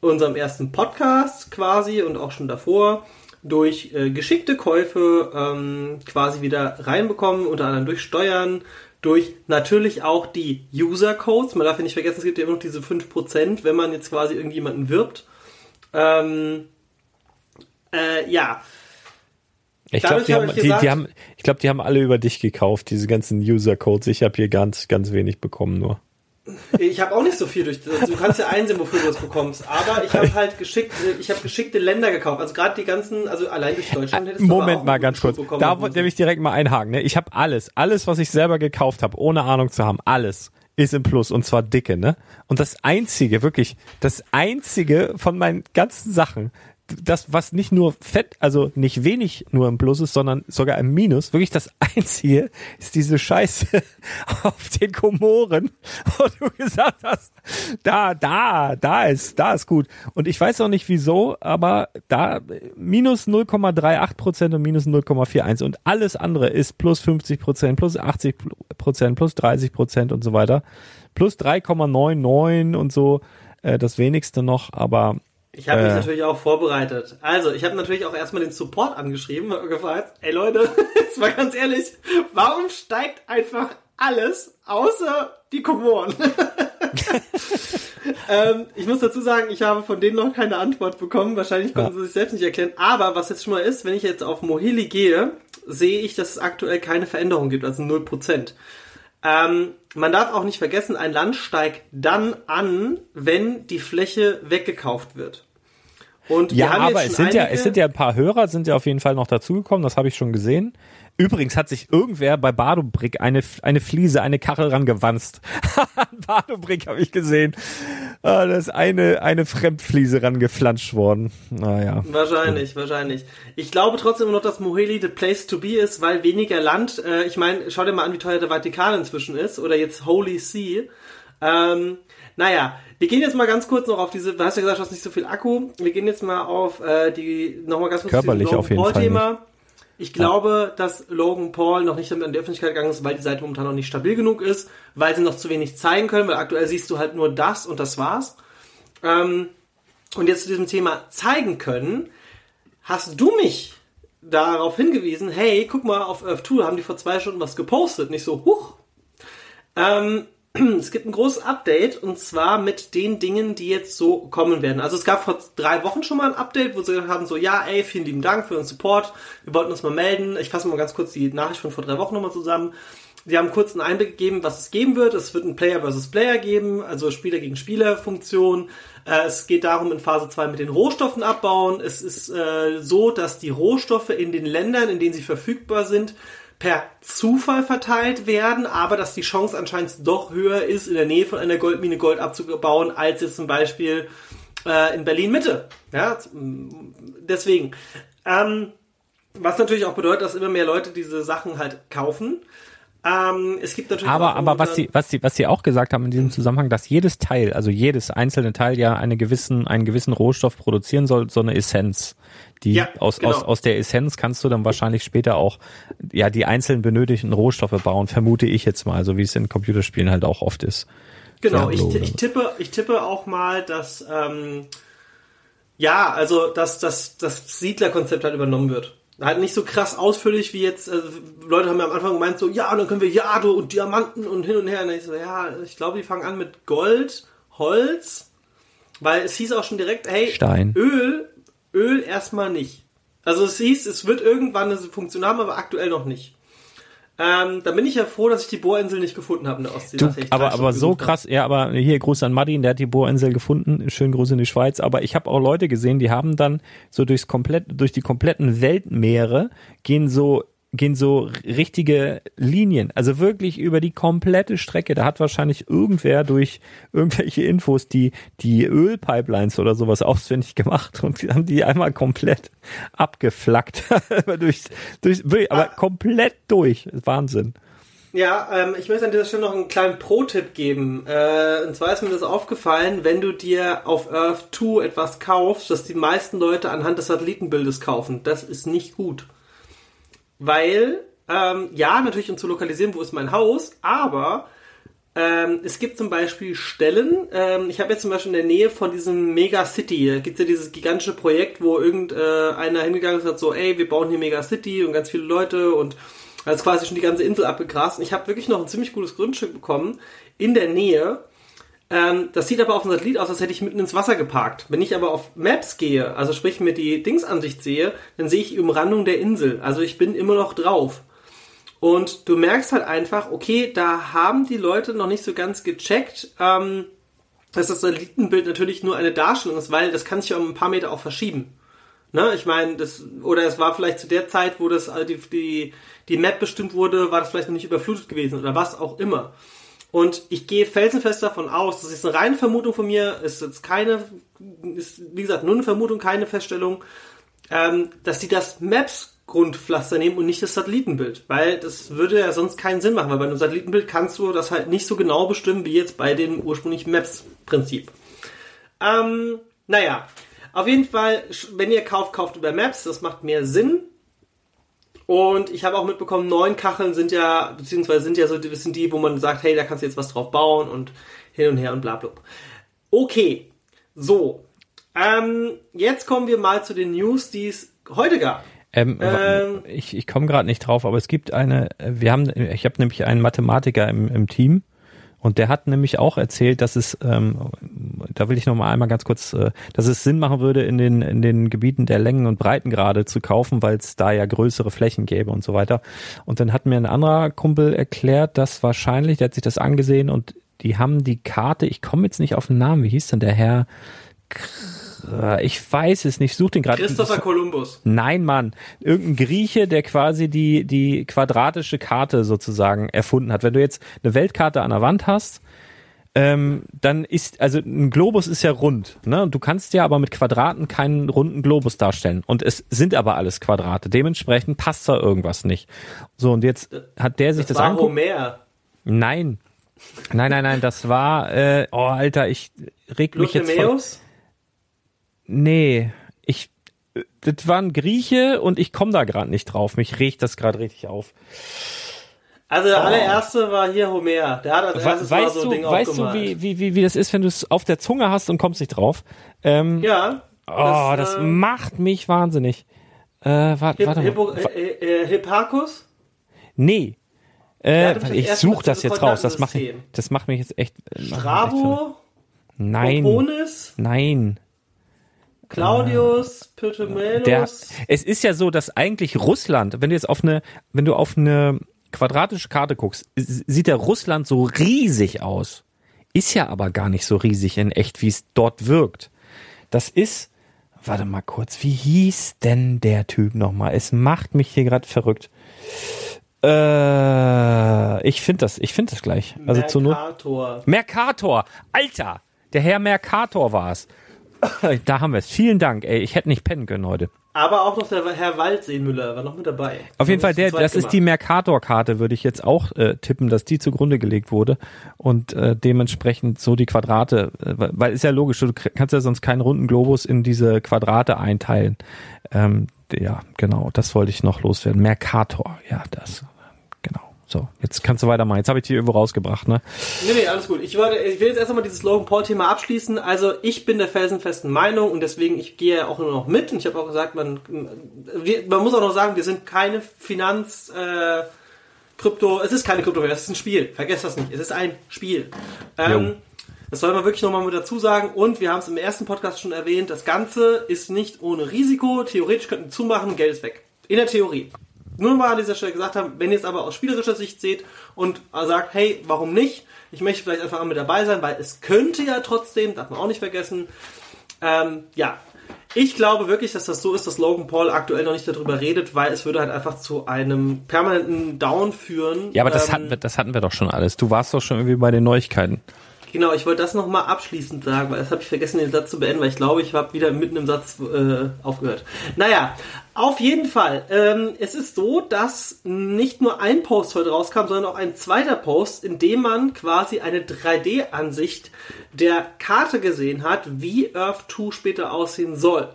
unserem ersten Podcast quasi und auch schon davor durch äh, geschickte Käufe ähm, quasi wieder reinbekommen, unter anderem durch Steuern, durch natürlich auch die User-Codes. Man darf ja nicht vergessen, es gibt ja immer noch diese 5%, wenn man jetzt quasi irgendjemanden wirbt. Ähm, äh, ja, Ich glaube, die, die, die, haben, ich glaub, die haben alle über dich gekauft, diese ganzen User-Codes. Ich habe hier ganz, ganz wenig bekommen nur. Ich habe auch nicht so viel durch. Du kannst ja einsehen, wofür du es bekommst. Aber ich habe halt geschickt, ich habe geschickte Länder gekauft. Also gerade die ganzen, also allein durch Deutschland hättest du Moment auch mal ganz kurz. bekommen Da wollte ich direkt mal einhaken. Ne? Ich habe alles, alles, was ich selber gekauft habe, ohne Ahnung zu haben, alles ist im Plus und zwar dicke, ne? Und das einzige, wirklich, das einzige von meinen ganzen Sachen, das, was nicht nur fett, also nicht wenig nur im Plus ist, sondern sogar im Minus, wirklich das einzige ist diese Scheiße auf den Komoren, wo du gesagt hast, da, da, da ist, da ist gut. Und ich weiß auch nicht wieso, aber da minus 0,38 Prozent und minus 0,41 und alles andere ist plus 50 Prozent, plus 80 Prozent, plus 30 Prozent und so weiter. Plus 3,99 und so, äh, das wenigste noch, aber Ich habe mich Äh. natürlich auch vorbereitet. Also, ich habe natürlich auch erstmal den Support angeschrieben und gefragt, ey Leute, jetzt mal ganz ehrlich, warum steigt einfach alles außer die Komoren? ähm, ich muss dazu sagen, ich habe von denen noch keine Antwort bekommen. Wahrscheinlich konnten Ja. sie sich selbst nicht erklären. Aber was jetzt schon mal ist, wenn ich jetzt auf Mohili gehe, sehe ich, dass es aktuell keine Veränderung gibt, also 0%. Ähm, man darf auch nicht vergessen, ein Land steigt dann an, wenn die Fläche weggekauft wird. Und wir Ja, haben aber jetzt es sind ja, es sind ja ein paar Hörer, sind ja auf jeden Fall noch dazugekommen, das habe ich schon gesehen. Übrigens hat sich irgendwer bei Badobrick eine, eine Fliese, eine Kachel rangewanzt. An Badobrick habe ich gesehen. Ah, Da ist eine, eine Fremdfliese rangeflanscht worden. Naja. Wahrscheinlich, wahrscheinlich. Ich glaube trotzdem immer noch, dass Moheli the place to be ist, weil weniger Land, äh, ich meine, schau dir mal an, wie teuer der Vatikan inzwischen ist, oder jetzt Holy See. Ähm, Naja, wir gehen jetzt mal ganz kurz noch auf diese, du hast ja gesagt, du hast nicht so viel Akku. Wir gehen jetzt mal auf äh, die, nochmal ganz kurz Körperlich auf jeden Fall Thema. Ich glaube, dass Logan Paul noch nicht damit an die Öffentlichkeit gegangen ist, weil die Seite momentan noch nicht stabil genug ist, weil sie noch zu wenig zeigen können, weil aktuell siehst du halt nur das und das war's. Ähm, und jetzt zu diesem Thema zeigen können, hast du mich darauf hingewiesen, hey, guck mal, auf Earth 2 haben die vor zwei Stunden was gepostet. Nicht so, huch. Ähm, es gibt ein großes Update und zwar mit den Dingen, die jetzt so kommen werden. Also es gab vor drei Wochen schon mal ein Update, wo sie haben so, ja, ey, vielen lieben Dank für den Support. Wir wollten uns mal melden. Ich fasse mal ganz kurz die Nachricht von vor drei Wochen nochmal zusammen. Sie haben kurz einen Einblick gegeben, was es geben wird. Es wird ein Player versus Player geben, also Spieler gegen Spieler Funktion. Äh, es geht darum, in Phase 2 mit den Rohstoffen abbauen. Es ist äh, so, dass die Rohstoffe in den Ländern, in denen sie verfügbar sind, per Zufall verteilt werden, aber dass die Chance anscheinend doch höher ist, in der Nähe von einer Goldmine Gold abzubauen, als jetzt zum Beispiel äh, in Berlin Mitte. Ja, deswegen. Ähm, was natürlich auch bedeutet, dass immer mehr Leute diese Sachen halt kaufen. Ähm, es gibt natürlich aber aber was sie was sie was sie auch gesagt haben in diesem Zusammenhang, dass jedes Teil, also jedes einzelne Teil ja eine gewissen einen gewissen Rohstoff produzieren soll, so eine Essenz. Die ja, aus, genau. aus aus der Essenz kannst du dann wahrscheinlich später auch ja die einzelnen benötigten Rohstoffe bauen, vermute ich jetzt mal, so wie es in Computerspielen halt auch oft ist. Genau, ich, ich tippe ich tippe auch mal, dass ähm, ja also dass dass das Siedlerkonzept halt übernommen wird. Halt nicht so krass ausführlich wie jetzt, also Leute haben ja am Anfang gemeint so, ja, dann können wir Jade und Diamanten und hin und her. Und ich so, ja, ich glaube, die fangen an mit Gold, Holz, weil es hieß auch schon direkt, hey, Stein. Öl, Öl erstmal nicht. Also es hieß, es wird irgendwann eine Funktion haben, aber aktuell noch nicht. Ähm, da bin ich ja froh, dass ich die Bohrinsel nicht gefunden habe in der Ostsee. Du, aber aber so krass, ja, aber hier Gruß an Martin, der hat die Bohrinsel gefunden. Schönen Gruß in die Schweiz. Aber ich habe auch Leute gesehen, die haben dann so durchs komplett, durch die kompletten Weltmeere gehen so gehen so richtige Linien, also wirklich über die komplette Strecke. Da hat wahrscheinlich irgendwer durch irgendwelche Infos die, die Ölpipelines oder sowas auswendig gemacht und die haben die einmal komplett abgeflackt. durch, durch, aber ah. komplett durch. Wahnsinn. Ja, ähm, ich möchte an dieser Stelle noch einen kleinen Pro-Tipp geben. Äh, und zwar ist mir das aufgefallen, wenn du dir auf Earth 2 etwas kaufst, dass die meisten Leute anhand des Satellitenbildes kaufen. Das ist nicht gut weil, ähm, ja, natürlich um zu lokalisieren, wo ist mein Haus, aber ähm, es gibt zum Beispiel Stellen, ähm, ich habe jetzt zum Beispiel in der Nähe von diesem Mega City, gibt ja dieses gigantische Projekt, wo irgendeiner äh, hingegangen ist und hat so, ey, wir bauen hier Mega City und ganz viele Leute und ist quasi schon die ganze Insel abgegrast. Und ich habe wirklich noch ein ziemlich gutes Grundstück bekommen in der Nähe ähm, das sieht aber auf dem Satellit aus, als hätte ich mitten ins Wasser geparkt. Wenn ich aber auf Maps gehe, also sprich mir die Dingsansicht sehe, dann sehe ich die Umrandung der Insel. Also ich bin immer noch drauf. Und du merkst halt einfach, okay, da haben die Leute noch nicht so ganz gecheckt, ähm, dass das Satellitenbild natürlich nur eine Darstellung ist, weil das kann sich ja um ein paar Meter auch verschieben. Ne, ich meine, das, oder es war vielleicht zu der Zeit, wo das äh, die, die, die Map bestimmt wurde, war das vielleicht noch nicht überflutet gewesen oder was auch immer. Und ich gehe felsenfest davon aus, das ist eine reine Vermutung von mir, ist jetzt keine, ist wie gesagt nur eine Vermutung, keine Feststellung, ähm, dass die das Maps Grundpflaster nehmen und nicht das Satellitenbild, weil das würde ja sonst keinen Sinn machen, weil bei einem Satellitenbild kannst du das halt nicht so genau bestimmen wie jetzt bei dem ursprünglichen Maps-Prinzip. Ähm, naja, auf jeden Fall, wenn ihr kauft, kauft über Maps, das macht mehr Sinn. Und ich habe auch mitbekommen, neun Kacheln sind ja, beziehungsweise sind ja so, das sind die, wo man sagt, hey, da kannst du jetzt was drauf bauen und hin und her und bla bla. Okay, so. Ähm, jetzt kommen wir mal zu den News, die es heute gab. Ähm, ähm, ich ich komme gerade nicht drauf, aber es gibt eine, wir haben, ich habe nämlich einen Mathematiker im, im Team, und der hat nämlich auch erzählt, dass es, ähm, da will ich noch mal einmal ganz kurz, äh, dass es Sinn machen würde, in den in den Gebieten der Längen und Breitengrade zu kaufen, weil es da ja größere Flächen gäbe und so weiter. Und dann hat mir ein anderer Kumpel erklärt, dass wahrscheinlich, der hat sich das angesehen und die haben die Karte, ich komme jetzt nicht auf den Namen, wie hieß denn der Herr? Äh, ich weiß es nicht, such den gerade. Christopher Columbus. Nein, Mann. Irgendein Grieche, der quasi die, die quadratische Karte sozusagen erfunden hat. Wenn du jetzt eine Weltkarte an der Wand hast, ähm, dann ist, also ein Globus ist ja rund, ne? Du kannst ja aber mit Quadraten keinen runden Globus darstellen. Und es sind aber alles Quadrate. Dementsprechend passt da irgendwas nicht. So, und jetzt hat der sich das, das angeguckt. Homer. Nein. Nein, nein, nein, das war, äh, oh Alter, ich reg mich jetzt voll, Nee, ich, das war ein Grieche und ich komme da gerade nicht drauf. Mich regt das gerade richtig auf. Also der oh. allererste war hier Homer. Der hat als erstes weißt so du, Ding Weißt du, wie, wie, wie, wie das ist, wenn du es auf der Zunge hast und kommst nicht drauf? Ähm, ja. Oh, das, das äh, macht mich wahnsinnig. Äh, warte, Hip, warte mal. Hippo, äh, äh, Hipparchus? Nee. Äh, ich suche das jetzt raus. Das macht, mich, das macht mich jetzt echt. Äh, Strabo? Nein. Proponis? Nein. Claudius, Ptolemäus. Der, es ist ja so, dass eigentlich Russland, wenn du jetzt auf eine, wenn du auf eine quadratische Karte guckst, sieht der Russland so riesig aus. Ist ja aber gar nicht so riesig in echt, wie es dort wirkt. Das ist, warte mal kurz, wie hieß denn der Typ nochmal? Es macht mich hier gerade verrückt. Äh, ich finde das, ich finde das gleich. Also Mercator. Zu Mercator. Alter, der Herr Mercator war es. Da haben wir es. Vielen Dank, ey. Ich hätte nicht pennen können heute. Aber auch noch der Herr Waldseemüller war noch mit dabei. Auf jeden Fall, der, das ist die Mercator-Karte, würde ich jetzt auch äh, tippen, dass die zugrunde gelegt wurde und äh, dementsprechend so die Quadrate, äh, weil ist ja logisch, du kannst ja sonst keinen runden Globus in diese Quadrate einteilen. Ähm, ja, genau, das wollte ich noch loswerden. Mercator, ja, das so, jetzt kannst du weitermachen. Jetzt habe ich die irgendwo rausgebracht, ne? Nee, nee, alles gut. Ich, wollte, ich will jetzt erst einmal dieses Logan Paul-Thema abschließen. Also ich bin der felsenfesten Meinung und deswegen, ich gehe auch nur noch mit und ich habe auch gesagt, man, man muss auch noch sagen, wir sind keine Finanz, äh, Krypto, es ist keine Krypto, es ist ein Spiel. Vergesst das nicht. Es ist ein Spiel. Ähm, das soll man wirklich nochmal mit dazu sagen. Und wir haben es im ersten Podcast schon erwähnt, das Ganze ist nicht ohne Risiko. Theoretisch könnten wir zumachen, Geld ist weg. In der Theorie nur mal an dieser Stelle gesagt haben, wenn ihr es aber aus spielerischer Sicht seht und sagt, hey, warum nicht? Ich möchte vielleicht einfach mit dabei sein, weil es könnte ja trotzdem, darf man auch nicht vergessen, ähm, ja, ich glaube wirklich, dass das so ist, dass Logan Paul aktuell noch nicht darüber redet, weil es würde halt einfach zu einem permanenten Down führen. Ja, aber das, ähm, hatten wir, das hatten wir doch schon alles. Du warst doch schon irgendwie bei den Neuigkeiten. Genau, ich wollte das nochmal abschließend sagen, weil das habe ich vergessen, den Satz zu beenden, weil ich glaube, ich habe wieder mitten im Satz äh, aufgehört. Naja, auf jeden Fall. Ähm, es ist so, dass nicht nur ein Post heute rauskam, sondern auch ein zweiter Post, in dem man quasi eine 3D-Ansicht der Karte gesehen hat, wie Earth 2 später aussehen soll.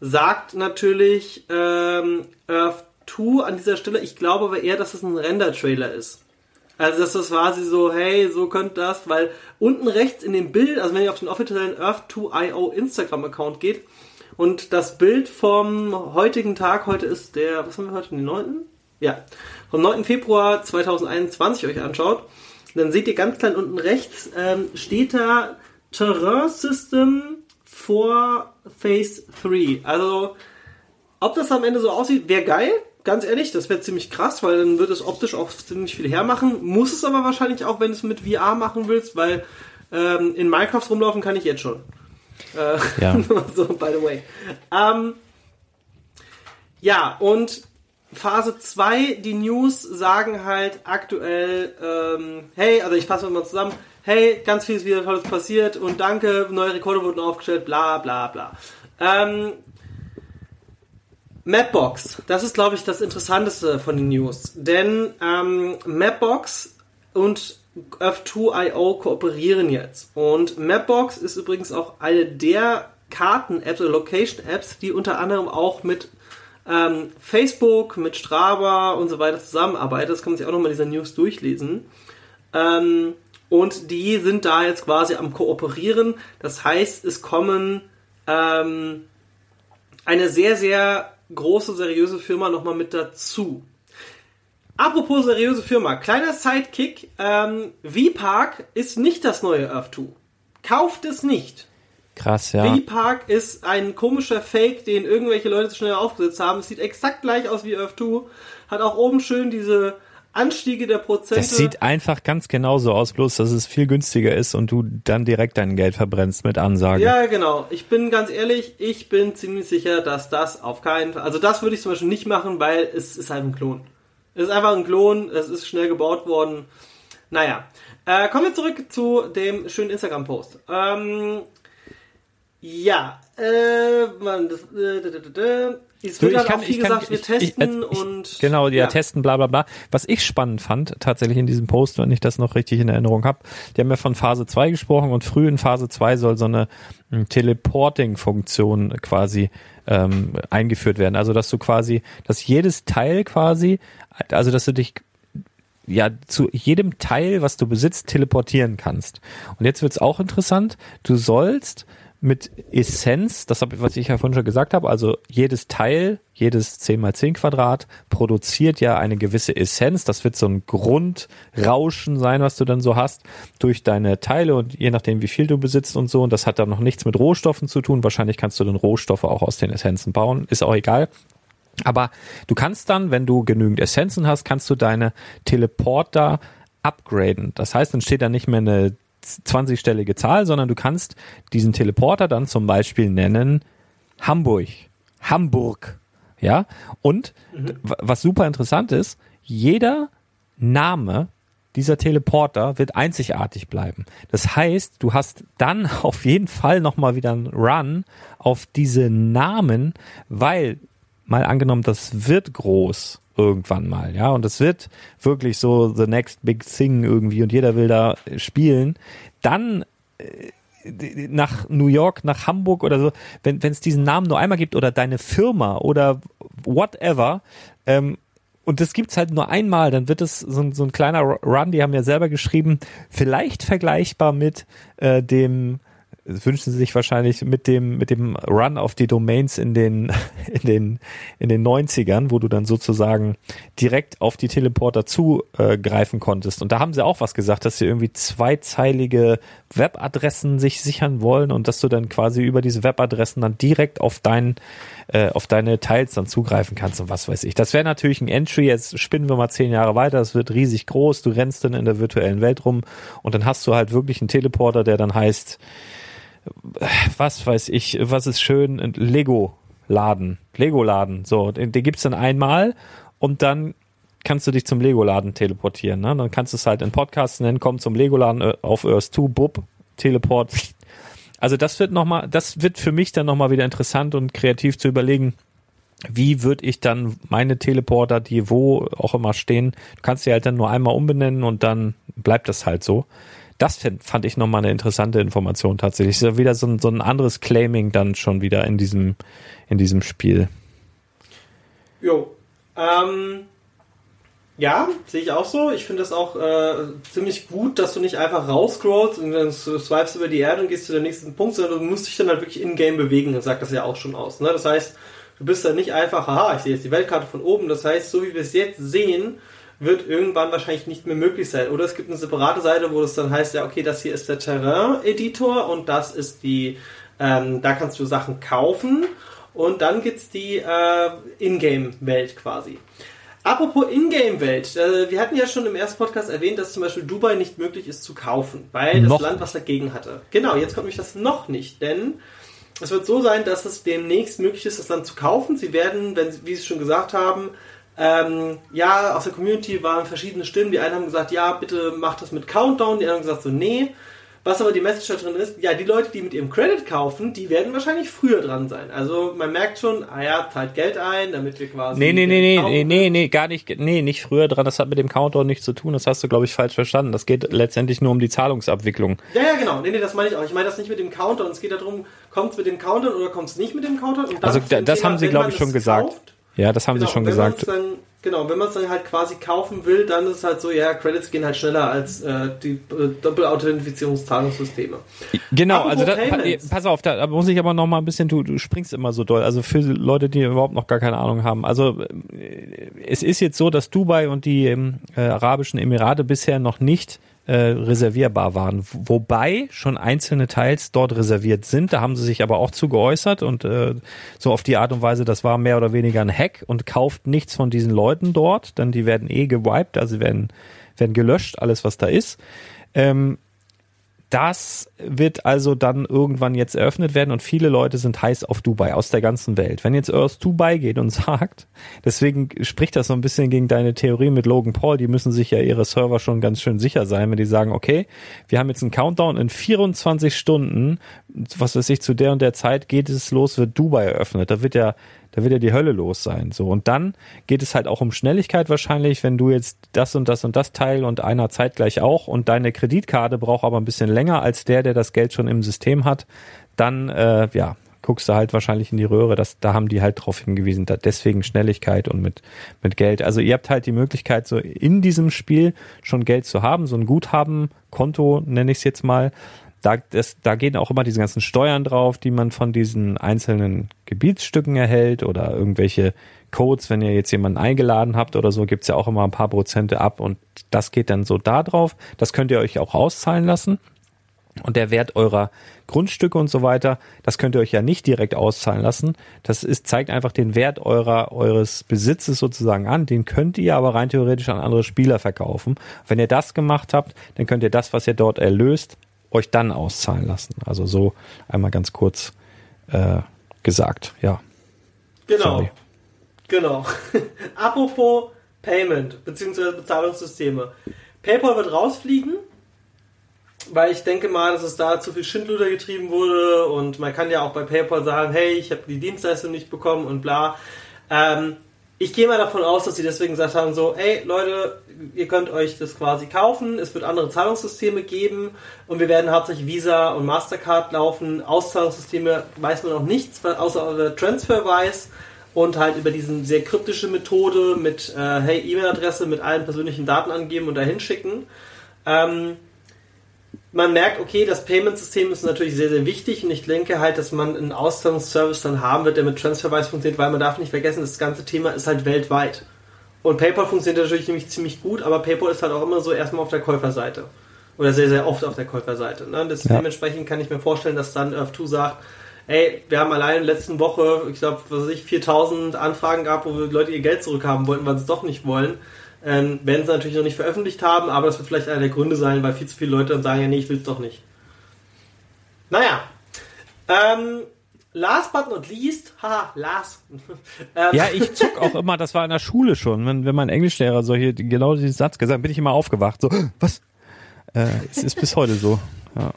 Sagt natürlich ähm, Earth 2 an dieser Stelle, ich glaube aber eher, dass es ein Render-Trailer ist. Also das ist quasi so, hey, so könnte das, weil unten rechts in dem Bild, also wenn ihr auf den offiziellen Earth2IO Instagram-Account geht und das Bild vom heutigen Tag, heute ist der, was haben wir heute, den 9.? Ja, vom 9. Februar 2021 euch anschaut, dann seht ihr ganz klein unten rechts, ähm, steht da Terrain System for Phase 3. Also, ob das am Ende so aussieht, wäre geil ganz ehrlich, das wäre ziemlich krass, weil dann wird es optisch auch ziemlich viel hermachen. Muss es aber wahrscheinlich auch, wenn du es mit VR machen willst, weil ähm, in Minecraft rumlaufen kann ich jetzt schon. Äh, ja. so, by the way. Ähm, ja, und Phase 2, die News sagen halt aktuell, ähm, hey, also ich fasse mal zusammen, hey, ganz viel ist wieder Tolles passiert und danke, neue Rekorde wurden aufgestellt, bla bla bla. Ähm, Mapbox, das ist, glaube ich, das Interessanteste von den News. Denn ähm, Mapbox und Earth2.io kooperieren jetzt. Und Mapbox ist übrigens auch eine der Karten-Apps oder Location-Apps, die unter anderem auch mit ähm, Facebook, mit Strava und so weiter zusammenarbeitet. Das kann man sich auch nochmal in dieser News durchlesen. Ähm, und die sind da jetzt quasi am Kooperieren. Das heißt, es kommen ähm, eine sehr, sehr große, seriöse Firma nochmal mit dazu. Apropos seriöse Firma, kleiner Sidekick, ähm, V-Park ist nicht das neue Earth 2. Kauft es nicht. Krass, ja. V-Park ist ein komischer Fake, den irgendwelche Leute schnell aufgesetzt haben. Es sieht exakt gleich aus wie Earth 2. Hat auch oben schön diese Anstiege der Prozente. Das sieht einfach ganz genauso aus, bloß dass es viel günstiger ist und du dann direkt dein Geld verbrennst mit Ansagen. Ja, genau. Ich bin ganz ehrlich, ich bin ziemlich sicher, dass das auf keinen Fall, also das würde ich zum Beispiel nicht machen, weil es ist halt ein Klon. Es ist einfach ein Klon, es ist schnell gebaut worden. Naja. Äh, kommen wir zurück zu dem schönen Instagram-Post. Ähm, ja, äh, man, das, äh, Es wird Du, ich halt kann- auch viel ich kann- gesagt, wir ich- ich- testen ich- und Genau, ja, testen, bla bla bla. Was ich spannend fand, tatsächlich in diesem Post, wenn ich das noch richtig in Erinnerung habe, die haben ja von Phase 2 gesprochen und früh in Phase 2 soll so eine ähm, Teleporting-Funktion quasi ähm, eingeführt werden. Also dass du quasi, dass jedes Teil quasi, also dass du dich ja zu jedem Teil, was du besitzt, teleportieren kannst. Und jetzt wird's auch interessant. Du sollst mit Essenz, das habe was ich ja vorhin schon gesagt habe, also jedes Teil, jedes 10 mal 10 Quadrat produziert ja eine gewisse Essenz. Das wird so ein Grundrauschen sein, was du dann so hast durch deine Teile und je nachdem, wie viel du besitzt und so. Und das hat dann noch nichts mit Rohstoffen zu tun. Wahrscheinlich kannst du dann Rohstoffe auch aus den Essenzen bauen. Ist auch egal. Aber du kannst dann, wenn du genügend Essenzen hast, kannst du deine Teleporter upgraden. Das heißt, dann steht da nicht mehr eine 20-stellige Zahl, sondern du kannst diesen Teleporter dann zum Beispiel nennen Hamburg. Hamburg. Ja. Und w- was super interessant ist, jeder Name dieser Teleporter wird einzigartig bleiben. Das heißt, du hast dann auf jeden Fall nochmal wieder einen Run auf diese Namen, weil mal angenommen, das wird groß irgendwann mal, ja, und es wird wirklich so the next big thing irgendwie und jeder will da spielen, dann äh, nach New York, nach Hamburg oder so, wenn es diesen Namen nur einmal gibt oder deine Firma oder whatever, ähm, und das gibt's halt nur einmal, dann wird es so, ein- so ein kleiner Run, die haben ja selber geschrieben, vielleicht vergleichbar mit äh, dem, wünschen sie sich wahrscheinlich mit dem, mit dem Run auf die Domains in den, in den, in den 90ern, wo du dann sozusagen direkt auf die Teleporter zugreifen konntest. Und da haben sie auch was gesagt, dass sie irgendwie zweizeilige Webadressen sich sichern wollen und dass du dann quasi über diese Webadressen dann direkt auf deinen äh, auf deine Teils dann zugreifen kannst und was weiß ich. Das wäre natürlich ein Entry, jetzt spinnen wir mal zehn Jahre weiter, das wird riesig groß, du rennst dann in der virtuellen Welt rum und dann hast du halt wirklich einen Teleporter, der dann heißt, äh, was weiß ich, was ist schön, Lego-Laden, Lego-Laden, so, den, den gibt's dann einmal und dann kannst du dich zum Lego-Laden teleportieren, ne? Dann kannst du es halt in Podcasts nennen, komm zum Lego-Laden äh, auf Earth 2, bub, Teleport, also das wird noch mal, das wird für mich dann noch mal wieder interessant und kreativ zu überlegen, wie würde ich dann meine Teleporter, die wo auch immer stehen, du kannst sie halt dann nur einmal umbenennen und dann bleibt das halt so. Das fand, ich noch mal eine interessante Information tatsächlich. Ist ja wieder so ein, so ein anderes Claiming dann schon wieder in diesem, in diesem Spiel. Jo. Ähm, ja, sehe ich auch so. Ich finde das auch äh, ziemlich gut, dass du nicht einfach rausscrollst und dann swipest über die Erde und gehst zu dem nächsten Punkt, sondern du musst dich dann halt wirklich in-game bewegen. Das sagt das ja auch schon aus. Ne? Das heißt, du bist dann nicht einfach, haha, ich sehe jetzt die Weltkarte von oben. Das heißt, so wie wir es jetzt sehen, wird irgendwann wahrscheinlich nicht mehr möglich sein. Oder es gibt eine separate Seite, wo es dann heißt, ja, okay, das hier ist der Terrain-Editor und das ist die, ähm, da kannst du Sachen kaufen. Und dann gibt's die äh, Ingame-Welt quasi. Apropos Ingame-Welt, äh, wir hatten ja schon im ersten Podcast erwähnt, dass zum Beispiel Dubai nicht möglich ist zu kaufen, weil das Noch Land was dagegen hatte. Genau, jetzt kommt nämlich das noch nicht, denn es wird so sein, dass es demnächst möglich ist, das Land zu kaufen. Sie werden, wenn, wie Sie schon gesagt haben, ähm, ja, aus der Community waren verschiedene Stimmen. Die einen haben gesagt, ja, bitte macht das mit Countdown. Die anderen haben gesagt, so, nee. Was aber die Message da drin ist, ja, die Leute, die mit ihrem Credit kaufen, die werden wahrscheinlich früher dran sein. Also man merkt schon, ah ja, zahlt Geld ein, damit wir quasi... Nee, nee, nee, nee, nee, nee, nee, gar nicht, nee, nicht früher dran. Das hat mit dem Countdown nichts zu tun. Das hast du, glaube ich, falsch verstanden. Das geht letztendlich nur um die Zahlungsabwicklung. Ja, ja, genau. Nee, nee, das meine ich auch. Ich meine das nicht mit dem Countdown. Es geht darum, kommt es mit dem Countdown oder kommt es nicht mit dem Countdown? Also das haben sie, glaube ich, schon es gesagt. kauft, Ja, das haben genau, sie schon gesagt. Dann, genau, wenn man es dann halt quasi kaufen will, dann ist es halt so, ja, Credits gehen halt schneller als äh, die äh, Doppelauthentifizierungszahlungssysteme. Genau, Apropos also da, pa- Payments. pass auf, da muss ich aber noch mal ein bisschen, du, du springst immer so doll. Also für Leute, die überhaupt noch gar keine Ahnung haben. Also äh, es ist jetzt so, dass Dubai und die ähm, äh, Arabischen Emirate bisher noch nicht äh, reservierbar waren. Wobei schon einzelne Teils dort reserviert sind. Da haben sie sich aber auch zu geäußert und äh, so auf die Art und Weise, das war mehr oder weniger ein Hack und kauft nichts von diesen Leuten dort, denn die werden eh gewiped, also werden, werden gelöscht, alles was da ist. Ähm, das wird also dann irgendwann jetzt eröffnet werden und viele Leute sind heiß auf Dubai aus der ganzen Welt. Wenn jetzt Earth Dubai geht und sagt, deswegen spricht das so ein bisschen gegen deine Theorie mit Logan Paul, die müssen sich ja ihre Server schon ganz schön sicher sein, wenn die sagen, okay, wir haben jetzt einen Countdown in 24 Stunden, was weiß ich, zu der und der Zeit geht es los, wird Dubai eröffnet. Da wird ja da wird ja die Hölle los sein. So und dann geht es halt auch um Schnelligkeit wahrscheinlich, wenn du jetzt das und das und das Teil und einer zeitgleich auch und deine Kreditkarte braucht aber ein bisschen länger als der, der das Geld schon im System hat, dann äh, ja guckst du halt wahrscheinlich in die Röhre, dass da haben die halt drauf hingewiesen, da deswegen Schnelligkeit und mit mit Geld. Also ihr habt halt die Möglichkeit so in diesem Spiel schon Geld zu haben, so ein Guthabenkonto nenne ich es jetzt mal da, das, da gehen auch immer diese ganzen Steuern drauf, die man von diesen einzelnen Gebietsstücken erhält oder irgendwelche Codes, wenn ihr jetzt jemanden eingeladen habt oder so, gibt's ja auch immer ein paar Prozente ab und das geht dann so da drauf. Das könnt ihr euch auch auszahlen lassen. Und der Wert eurer Grundstücke und so weiter, das könnt ihr euch ja nicht direkt auszahlen lassen. Das ist, zeigt einfach den Wert eurer, eures Besitzes sozusagen an. Den könnt ihr aber rein theoretisch an andere Spieler verkaufen. Wenn ihr das gemacht habt, dann könnt ihr das, was ihr dort erlöst, euch dann auszahlen lassen. Also so einmal ganz kurz äh, gesagt, ja. Genau. Sorry. Genau. Apropos Payment bzw. Bezahlungssysteme. PayPal wird rausfliegen, weil ich denke mal, dass es da zu viel Schindluder getrieben wurde und man kann ja auch bei PayPal sagen, hey, ich habe die Dienstleistung nicht bekommen und bla. Ähm, ich gehe mal davon aus, dass sie deswegen gesagt haben, so, ey Leute, ihr könnt euch das quasi kaufen, es wird andere Zahlungssysteme geben und wir werden hauptsächlich Visa und Mastercard laufen. Auszahlungssysteme weiß man noch nichts, außer TransferWise und halt über diesen sehr kryptische Methode mit, äh, hey, E-Mail-Adresse mit allen persönlichen Daten angeben und dahin schicken. Ähm, man merkt, okay, das Payment-System ist natürlich sehr, sehr wichtig und ich denke halt, dass man einen Auszahlungsservice dann haben wird, der mit TransferWise funktioniert, weil man darf nicht vergessen, das ganze Thema ist halt weltweit. Und PayPal funktioniert natürlich nämlich ziemlich gut, aber PayPal ist halt auch immer so erstmal auf der Käuferseite. Oder sehr, sehr oft auf der Käuferseite. Ne? Das, ja. Dementsprechend kann ich mir vorstellen, dass dann Earth2 sagt, ey, wir haben allein in der letzten Woche, ich glaube, was weiß ich, 4000 Anfragen gehabt, wo Leute ihr Geld zurückhaben wollten, weil sie es doch nicht wollen. Ähm, werden sie natürlich noch nicht veröffentlicht haben, aber das wird vielleicht einer der Gründe sein, weil viel zu viele Leute dann sagen, ja, nee, ich will es doch nicht. Naja. Ähm, last but not least, haha, last. ähm. Ja, ich zuck auch immer, das war in der Schule schon, wenn, wenn mein Englischlehrer solche, genau diesen Satz gesagt bin ich immer aufgewacht, so, was? Äh, es ist bis heute so, ja.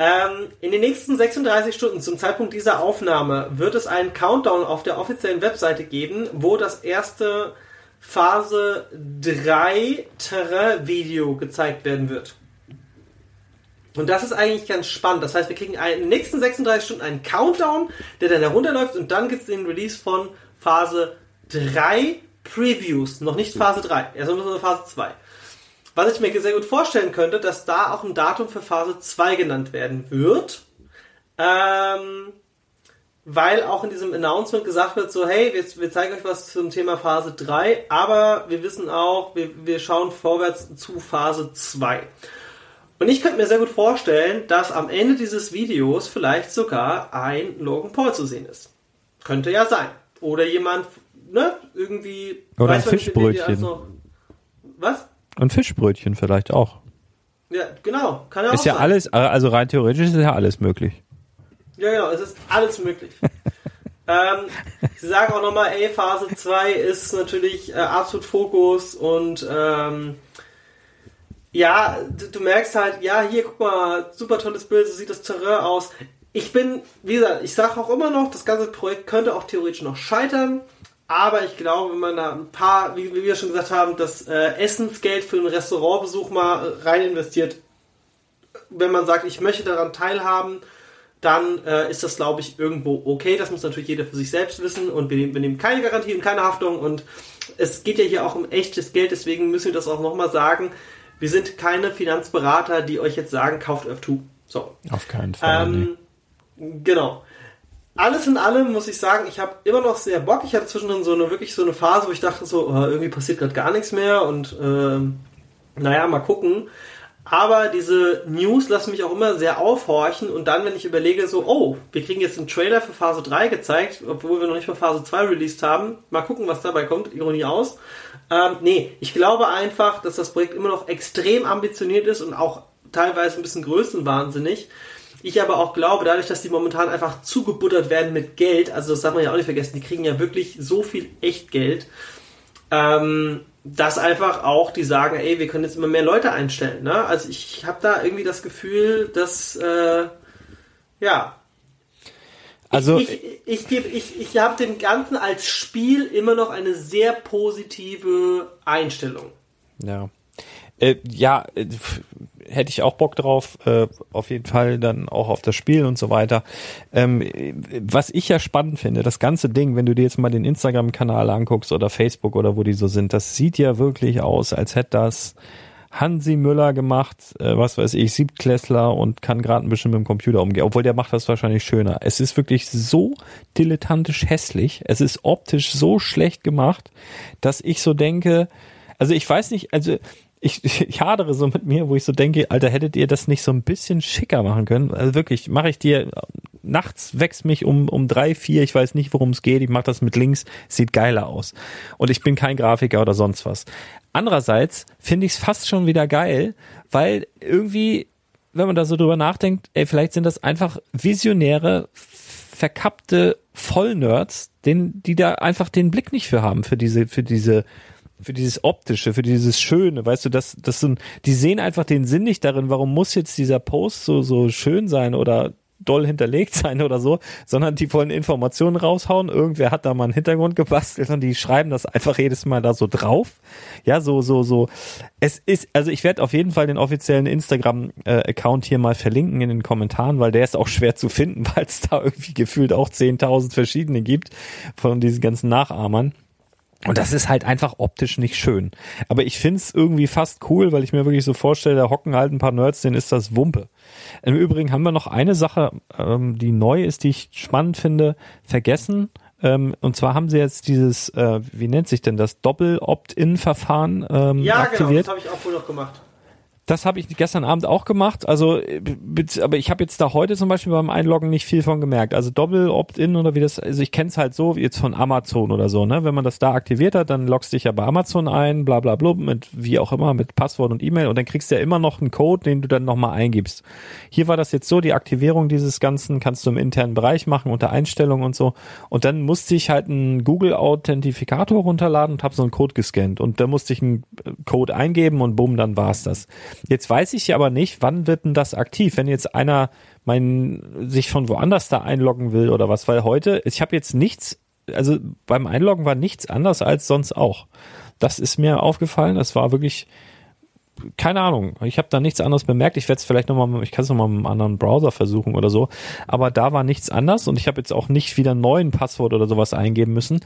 Ähm, in den nächsten 36 Stunden zum Zeitpunkt dieser Aufnahme wird es einen Countdown auf der offiziellen Webseite geben, wo das erste Phase 3 Terrain-Video gezeigt werden wird. Und das ist eigentlich ganz spannend. Das heißt, wir kriegen in den nächsten 36 Stunden einen Countdown, der dann herunterläuft und dann gibt es den Release von Phase 3 Previews. Noch nicht Phase 3, erst nur Phase 2. Was ich mir sehr gut vorstellen könnte, dass da auch ein Datum für Phase 2 genannt werden wird. Ähm, weil auch in diesem Announcement gesagt wird, so hey, wir, wir, zeigen euch was zum Thema Phase 3, aber wir wissen auch, wir, wir schauen vorwärts zu Phase 2. Und ich könnte mir sehr gut vorstellen, dass am Ende dieses Videos vielleicht sogar ein Logan Paul zu sehen ist. Könnte ja sein. Oder jemand, ne, irgendwie... Oder ein Fischbrötchen. Was? Ein Fischbrötchen vielleicht auch. Ja, genau. Kann ja ist auch ja sein. alles, also rein theoretisch ist ja alles möglich. Ja, genau, es ist alles möglich. ähm, sie sagen auch nochmal, ey, Phase 2 ist natürlich äh, absolut Fokus und ähm, ja, du, du, merkst halt, ja, hier, guck mal, super tolles Bild, so sieht das Terrain aus. Ich bin, wie gesagt, ich sage auch immer noch, das ganze Projekt könnte auch theoretisch noch scheitern, aber ich glaube, wenn man da ein paar, wie, wie wir schon gesagt haben, das äh, Essensgeld für einen Restaurantbesuch mal rein investiert, wenn man sagt, ich möchte daran teilhaben, dann äh, ist das, glaube ich, irgendwo okay. Das muss natürlich jeder für sich selbst wissen und wir nehmen, wir nehmen keine Garantie und keine Haftung und es geht ja hier auch um echtes Geld, deswegen müssen wir das auch nochmal sagen. Wir sind keine Finanzberater, die euch jetzt sagen, kauft F2. So. Auf keinen Fall. Ähm, nee. Genau. Alles in allem muss ich sagen, ich habe immer noch sehr Bock. Ich hatte zwischendrin so eine wirklich so eine Phase, wo ich dachte so, oh, irgendwie passiert gerade gar nichts mehr und äh, naja, mal gucken. Aber diese News lassen mich auch immer sehr aufhorchen und dann, wenn ich überlege, so, oh, wir kriegen jetzt einen Trailer für Phase 3 gezeigt, obwohl wir noch nicht mal Phase 2 released haben, mal gucken, was dabei kommt, Ironie aus. Ähm, nee, ich glaube einfach, dass das Projekt immer noch extrem ambitioniert ist und auch teilweise ein bisschen größenwahnsinnig. Ich aber auch glaube, dadurch, dass die momentan einfach zugebuttert werden mit Geld, also das darf man ja auch nicht vergessen, die kriegen ja wirklich so viel Echtgeld, ähm, dass einfach auch die sagen, ey, wir können jetzt immer mehr Leute einstellen. Ne? Also ich habe da irgendwie das Gefühl, dass äh, ja. Also ich, ich, ich, ich, ich habe dem Ganzen als Spiel immer noch eine sehr positive Einstellung. Ja. Äh, ja, äh, hätte ich auch Bock drauf, äh, auf jeden Fall dann auch auf das Spiel und so weiter. Ähm, was ich ja spannend finde, das ganze Ding, wenn du dir jetzt mal den Instagram-Kanal anguckst oder Facebook oder wo die so sind, das sieht ja wirklich aus, als hätte das Hansi Müller gemacht, äh, was weiß ich, Siebtklässler und kann gerade ein bisschen mit dem Computer umgehen, obwohl der macht das wahrscheinlich schöner. Es ist wirklich so dilettantisch hässlich, es ist optisch so schlecht gemacht, dass ich so denke, also ich weiß nicht, also ich, ich hadere so mit mir, wo ich so denke, Alter, hättet ihr das nicht so ein bisschen schicker machen können? Also wirklich, mache ich dir, nachts wächst mich um, um drei, vier, ich weiß nicht, worum es geht, ich mache das mit links, sieht geiler aus. Und ich bin kein Grafiker oder sonst was. Andererseits finde ich es fast schon wieder geil, weil irgendwie, wenn man da so drüber nachdenkt, ey, vielleicht sind das einfach visionäre, verkappte Vollnerds, den, die da einfach den Blick nicht für haben, für diese, für diese für dieses optische, für dieses Schöne, weißt du, das, das sind, die sehen einfach den Sinn nicht darin, warum muss jetzt dieser Post so, so schön sein oder doll hinterlegt sein oder so, sondern die wollen Informationen raushauen. Irgendwer hat da mal einen Hintergrund gebastelt und die schreiben das einfach jedes Mal da so drauf. Ja, so, so, so. Es ist, also ich werde auf jeden Fall den offiziellen Instagram-Account hier mal verlinken in den Kommentaren, weil der ist auch schwer zu finden, weil es da irgendwie gefühlt auch 10.000 verschiedene gibt von diesen ganzen Nachahmern. Und das ist halt einfach optisch nicht schön. Aber ich find's irgendwie fast cool, weil ich mir wirklich so vorstelle, da hocken halt ein paar Nerds, denen ist das Wumpe. Im Übrigen haben wir noch eine Sache, ähm, die neu ist, die ich spannend finde, vergessen. Ähm, und zwar haben sie jetzt dieses, äh, wie nennt sich denn das, Doppel-Opt-In-Verfahren ähm, Ja, genau, aktiviert. das habe ich auch wohl noch gemacht. Das habe ich gestern Abend auch gemacht. Also, aber ich habe jetzt da heute zum Beispiel beim Einloggen nicht viel von gemerkt. Also Doppel Opt-in oder wie das, also ich kenne es halt so wie jetzt von Amazon oder so, ne? Wenn man das da aktiviert hat, dann loggst dich ja bei Amazon ein, bla bla bla, mit wie auch immer, mit Passwort und E-Mail und dann kriegst du ja immer noch einen Code, den du dann nochmal eingibst. Hier war das jetzt so, die Aktivierung dieses Ganzen kannst du im internen Bereich machen, unter Einstellungen und so. Und dann musste ich halt einen Google-Authentifikator runterladen und habe so einen Code gescannt. Und da musste ich einen Code eingeben und bumm, dann war's das. Jetzt weiß ich aber nicht, wann wird denn das aktiv, wenn jetzt einer mein, sich von woanders da einloggen will oder was, weil heute, ich habe jetzt nichts, also beim Einloggen war nichts anders als sonst auch. Das ist mir aufgefallen, das war wirklich, keine Ahnung, ich habe da nichts anderes bemerkt. Ich werde es vielleicht nochmal, ich kann es nochmal mit einem anderen Browser versuchen oder so, aber da war nichts anders und ich habe jetzt auch nicht wieder einen neuen Passwort oder sowas eingeben müssen.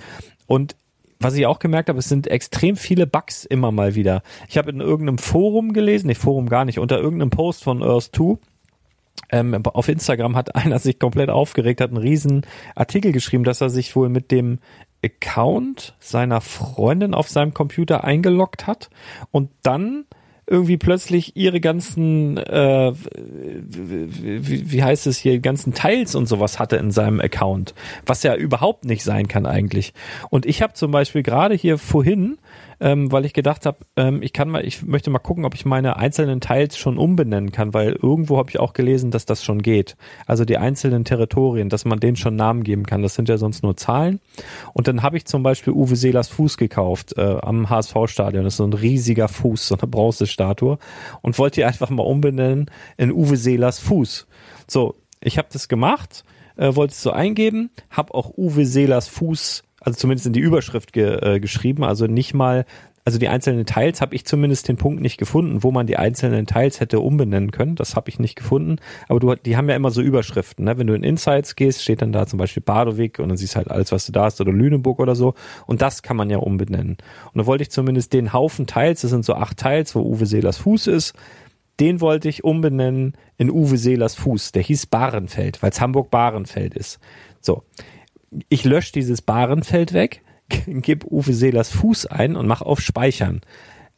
Und was ich auch gemerkt habe, es sind extrem viele Bugs immer mal wieder. Ich habe in irgendeinem Forum gelesen, nee, Forum gar nicht, unter irgendeinem Post von Earth2, ähm, auf Instagram hat einer sich komplett aufgeregt, hat einen riesen Artikel geschrieben, dass er sich wohl mit dem Account seiner Freundin auf seinem Computer eingeloggt hat und dann irgendwie plötzlich ihre ganzen, äh, wie, wie heißt es hier, ganzen Teils und sowas hatte in seinem Account, was ja überhaupt nicht sein kann eigentlich. Und ich habe zum Beispiel gerade hier vorhin ähm, weil ich gedacht habe, ähm, ich kann mal, ich möchte mal gucken, ob ich meine einzelnen Teils schon umbenennen kann, weil irgendwo habe ich auch gelesen, dass das schon geht. Also die einzelnen Territorien, dass man denen schon Namen geben kann. Das sind ja sonst nur Zahlen. Und dann habe ich zum Beispiel Uwe Seelers Fuß gekauft äh, am HSV-Stadion. Das ist so ein riesiger Fuß, so eine Bronzestatue. Und wollte die einfach mal umbenennen in Uwe Seelers Fuß. So, ich habe das gemacht, äh, wollte es so eingeben, habe auch Uwe Seelers Fuß also zumindest in die Überschrift ge, äh, geschrieben, also nicht mal, also die einzelnen Teils habe ich zumindest den Punkt nicht gefunden, wo man die einzelnen Teils hätte umbenennen können. Das habe ich nicht gefunden. Aber du, die haben ja immer so Überschriften. Ne? Wenn du in Insights gehst, steht dann da zum Beispiel Badowik und dann siehst halt alles, was du da hast oder Lüneburg oder so. Und das kann man ja umbenennen. Und da wollte ich zumindest den Haufen Teils, das sind so acht Teils, wo Uwe Seelers Fuß ist, den wollte ich umbenennen in Uwe Seelers Fuß. Der hieß Bahrenfeld, weil es Hamburg-Bahrenfeld ist. So ich lösche dieses Barenfeld weg, gebe Uwe Seelers Fuß ein und mache auf Speichern.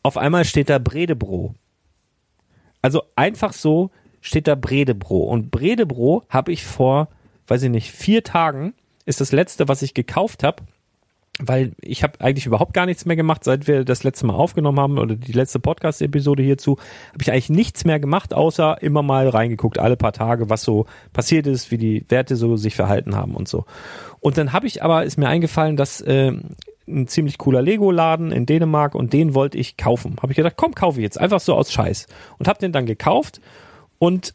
Auf einmal steht da Bredebro. Also einfach so steht da Bredebro. Und Bredebro habe ich vor, weiß ich nicht, vier Tagen ist das letzte, was ich gekauft habe weil ich habe eigentlich überhaupt gar nichts mehr gemacht, seit wir das letzte Mal aufgenommen haben oder die letzte Podcast-Episode hierzu, habe ich eigentlich nichts mehr gemacht, außer immer mal reingeguckt, alle paar Tage, was so passiert ist, wie die Werte so sich verhalten haben und so. Und dann habe ich aber, ist mir eingefallen, dass äh, ein ziemlich cooler Lego-Laden in Dänemark und den wollte ich kaufen. Habe ich gedacht, komm, kaufe ich jetzt, einfach so aus Scheiß. Und habe den dann gekauft und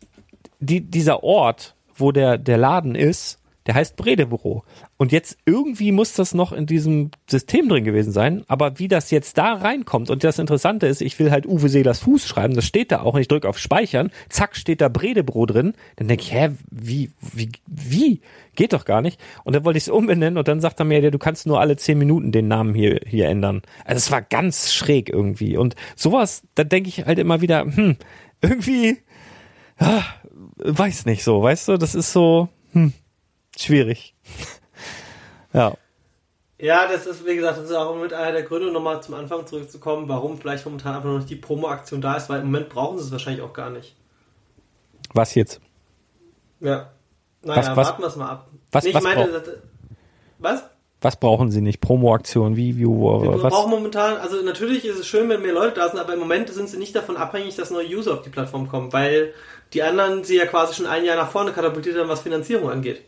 die, dieser Ort, wo der, der Laden ist, der heißt Bredebüro. Und jetzt irgendwie muss das noch in diesem System drin gewesen sein, aber wie das jetzt da reinkommt und das Interessante ist, ich will halt Uwe Seelers Fuß schreiben, das steht da auch und ich drücke auf Speichern, zack, steht da Bredebüro drin, dann denke ich, hä, wie, wie, wie? Geht doch gar nicht. Und dann wollte ich es umbenennen und dann sagt er mir, ja, du kannst nur alle zehn Minuten den Namen hier, hier ändern. Also es war ganz schräg irgendwie. Und sowas, da denke ich halt immer wieder, hm, irgendwie, ah, weiß nicht so, weißt du, das ist so, hm, schwierig. ja. Ja, das ist, wie gesagt, das ist auch mit einer der Gründe, nochmal zum Anfang zurückzukommen, warum vielleicht momentan einfach noch nicht die Promo-Aktion da ist, weil im Moment brauchen sie es wahrscheinlich auch gar nicht. Was jetzt? Ja. Naja, Was- was- warten wir es mal ab. was- Nee, ich was meine, brauch- das- was? Was brauchen sie nicht? Promo-Aktion, wie, wie, wo, Wir was? brauchen momentan, also natürlich ist es schön, wenn mehr Leute da sind, aber im Moment sind sie nicht davon abhängig, dass neue User auf die Plattform kommen, weil die anderen sie ja quasi schon ein Jahr nach vorne katapultiert haben, was Finanzierung angeht.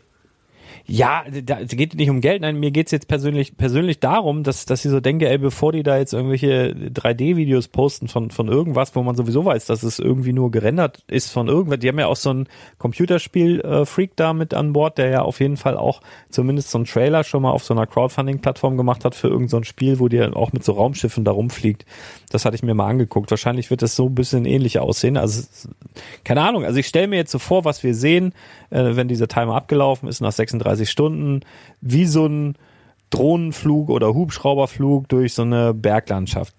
Ja, da es geht nicht um Geld, nein, mir geht's jetzt persönlich persönlich darum, dass dass ich so denke, ey, bevor die da jetzt irgendwelche 3D-Videos posten von von irgendwas, wo man sowieso weiß, dass es irgendwie nur gerendert ist von irgendwas. Die haben ja auch so ein Computerspiel-Freak da mit an Bord, der ja auf jeden Fall auch zumindest so einen Trailer schon mal auf so einer Crowdfunding-Plattform gemacht hat für irgendein so Spiel, wo die auch mit so Raumschiffen da rumfliegt. Das hatte ich mir mal angeguckt. Wahrscheinlich wird das so ein bisschen ähnlich aussehen. Also keine Ahnung. Also ich stelle mir jetzt so vor, was wir sehen, äh, wenn dieser Timer abgelaufen ist nach 36 Stunden, wie so ein Drohnenflug oder Hubschrauberflug durch so eine Berglandschaft.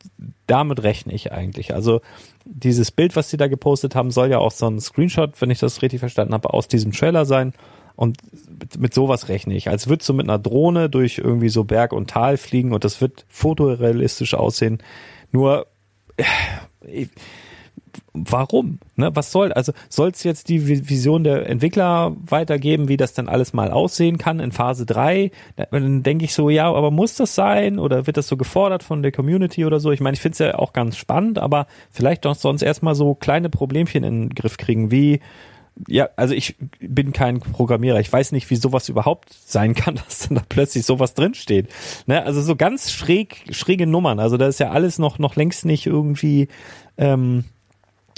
Damit rechne ich eigentlich. Also dieses Bild, was sie da gepostet haben, soll ja auch so ein Screenshot, wenn ich das richtig verstanden habe, aus diesem Trailer sein. Und mit, mit sowas rechne ich. Als würdest du mit einer Drohne durch irgendwie so Berg und Tal fliegen und das wird fotorealistisch aussehen. Nur, äh, warum? Ne? Was soll, also soll es jetzt die Vi- Vision der Entwickler weitergeben, wie das dann alles mal aussehen kann in Phase 3? Da- Dann denke ich so, ja, aber muss das sein? Oder wird das so gefordert von der Community oder so? Ich meine, ich finde es ja auch ganz spannend, aber vielleicht doch sonst erstmal so kleine Problemchen in den Griff kriegen, wie ja, also ich bin kein Programmierer. Ich weiß nicht, wie sowas überhaupt sein kann, dass dann da plötzlich sowas drinsteht. Ne? Also so ganz schräg, schräge Nummern. Also da ist ja alles noch, noch längst nicht irgendwie ähm,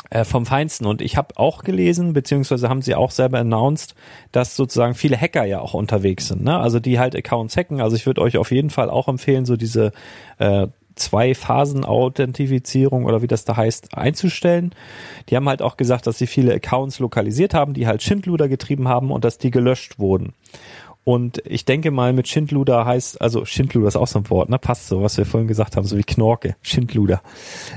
äh, vom Feinsten. Und ich habe auch gelesen, beziehungsweise haben sie auch selber announced, dass sozusagen viele Hacker ja auch unterwegs sind. Ne? Also die halt Accounts hacken. Also ich würde euch auf jeden Fall auch empfehlen, so diese äh, Zwei-Phasen-Authentifizierung oder wie das da heißt, einzustellen. Die haben halt auch gesagt, dass sie viele Accounts lokalisiert haben, die halt Schindluder getrieben haben und dass die gelöscht wurden. Und ich denke mal, mit Schindluder heißt, also Schindluder ist auch so ein Wort, ne? Passt so, was wir vorhin gesagt haben, so wie Knorke, Schindluder.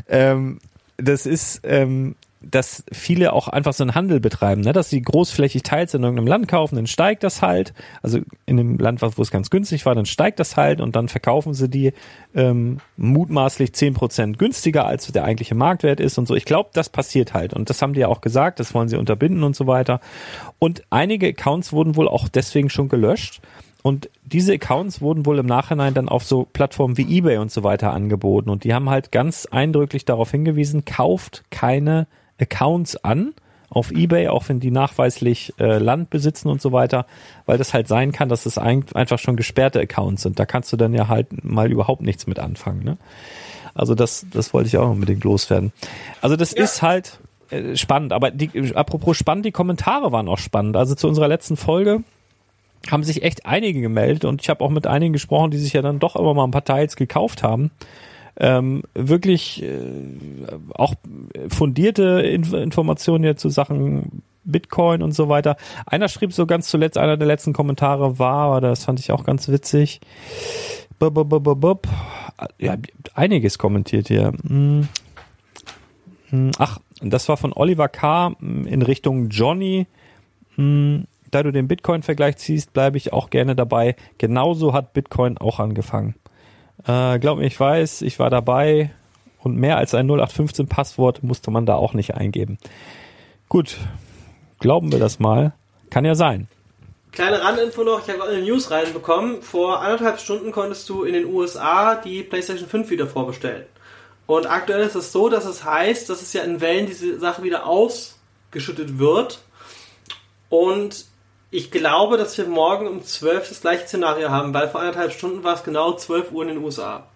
Ähm, das ist, ähm, dass viele auch einfach so einen Handel betreiben, ne? dass sie großflächig teils in irgendeinem Land kaufen, dann steigt das halt, also in einem Land, wo es ganz günstig war, dann steigt das halt und dann verkaufen sie die ähm, mutmaßlich zehn Prozent günstiger, als der eigentliche Marktwert ist und so. Ich glaube, das passiert halt und das haben die ja auch gesagt, das wollen sie unterbinden und so weiter. Und einige Accounts wurden wohl auch deswegen schon gelöscht. Und diese Accounts wurden wohl im Nachhinein dann auf so Plattformen wie eBay und so weiter angeboten. Und die haben halt ganz eindrücklich darauf hingewiesen, kauft keine Accounts an auf eBay, auch wenn die nachweislich äh, Land besitzen und so weiter, weil das halt sein kann, dass es ein, einfach schon gesperrte Accounts sind. Da kannst du dann ja halt mal überhaupt nichts mit anfangen. Ne? Also das, das wollte ich auch unbedingt loswerden. Also das ist halt äh, spannend, aber die, apropos spannend, die Kommentare waren auch spannend. Also zu unserer letzten Folge haben sich echt einige gemeldet und ich habe auch mit einigen gesprochen, die sich ja dann doch immer mal ein paar Teils gekauft haben. Ähm, wirklich äh, auch fundierte Inf Informationen jetzt zu Sachen Bitcoin und so weiter. Einer schrieb so ganz zuletzt, einer der letzten Kommentare war, aber das fand ich auch ganz witzig. Bub, bub, bub, bub, bub. Ja, einiges kommentiert hier. Hm. Hm, Ach, das war von Oliver K. in Richtung Johnny. Hm, Da du den Bitcoin-Vergleich ziehst, bleibe ich auch gerne dabei. Genauso hat Bitcoin auch angefangen. Äh, glaub mir, ich weiß, ich war dabei und mehr als ein 0815-Passwort musste man da auch nicht eingeben. Gut, glauben wir das mal. Kann ja sein. Kleine Randinfo noch, ich habe eine News reinbekommen. Vor anderthalb Stunden konntest du in den USA die PlayStation 5 wieder vorbestellen. Und aktuell ist es so, dass es heißt, dass es ja in Wellen diese Sache wieder ausgeschüttet wird. Und ich glaube, dass wir morgen um 12 das gleiche Szenario haben, weil vor anderthalb Stunden war es genau 12 Uhr in den USA.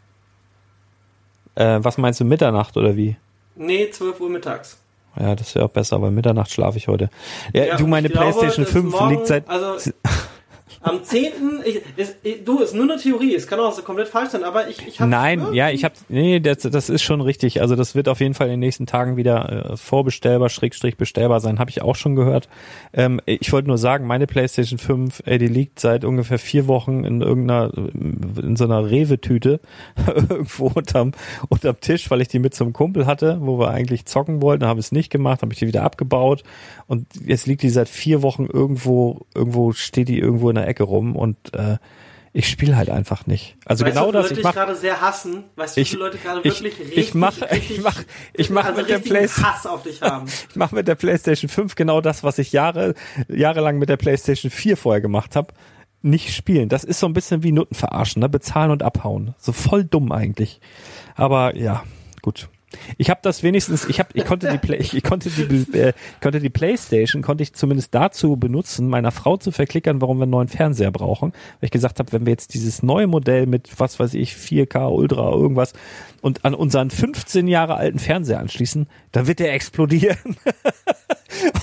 Äh, was meinst du, Mitternacht oder wie? Nee, 12 Uhr mittags. Ja, das wäre auch besser, weil Mitternacht schlafe ich heute. Ja, Ja, du, meine glaube, PlayStation dass 5 morgen- liegt seit. Also Am 10. Ich, ist, ich, du, ist nur eine Theorie, es kann auch so komplett falsch sein, aber ich, ich habe Nein, ja, ich habe nee, das, das ist schon richtig. Also das wird auf jeden Fall in den nächsten Tagen wieder äh, vorbestellbar, Schrägstrich bestellbar sein, habe ich auch schon gehört. Ähm, ich wollte nur sagen, meine PlayStation 5, ey, die liegt seit ungefähr vier Wochen in irgendeiner in so einer Rewe-Tüte irgendwo unterm unterm Tisch, weil ich die mit zum Kumpel hatte, wo wir eigentlich zocken wollten, habe es nicht gemacht, habe ich die wieder abgebaut und jetzt liegt die seit vier Wochen irgendwo irgendwo steht die irgendwo in der Ecke rum und äh, ich spiele halt einfach nicht. Also weißt genau du, das. Leute Ich mach, gerade sehr hassen, weißt du, ich, viele Leute gerade ich, wirklich richtig, ich mach, richtig, ich mach, ich mach also mit der PlayStation, Hass auf dich haben. ich mach mit der PlayStation 5 genau das, was ich Jahre, jahrelang mit der PlayStation 4 vorher gemacht habe. Nicht spielen. Das ist so ein bisschen wie Nutten verarschen, ne? Bezahlen und abhauen. So voll dumm eigentlich. Aber ja, gut. Ich habe das wenigstens, ich habe, ich konnte die Play, ich konnte die, äh, konnte die PlayStation, konnte ich zumindest dazu benutzen, meiner Frau zu verklickern, warum wir einen neuen Fernseher brauchen. Weil ich gesagt habe, wenn wir jetzt dieses neue Modell mit, was weiß ich, 4K Ultra irgendwas und an unseren 15 Jahre alten Fernseher anschließen, dann wird der explodieren.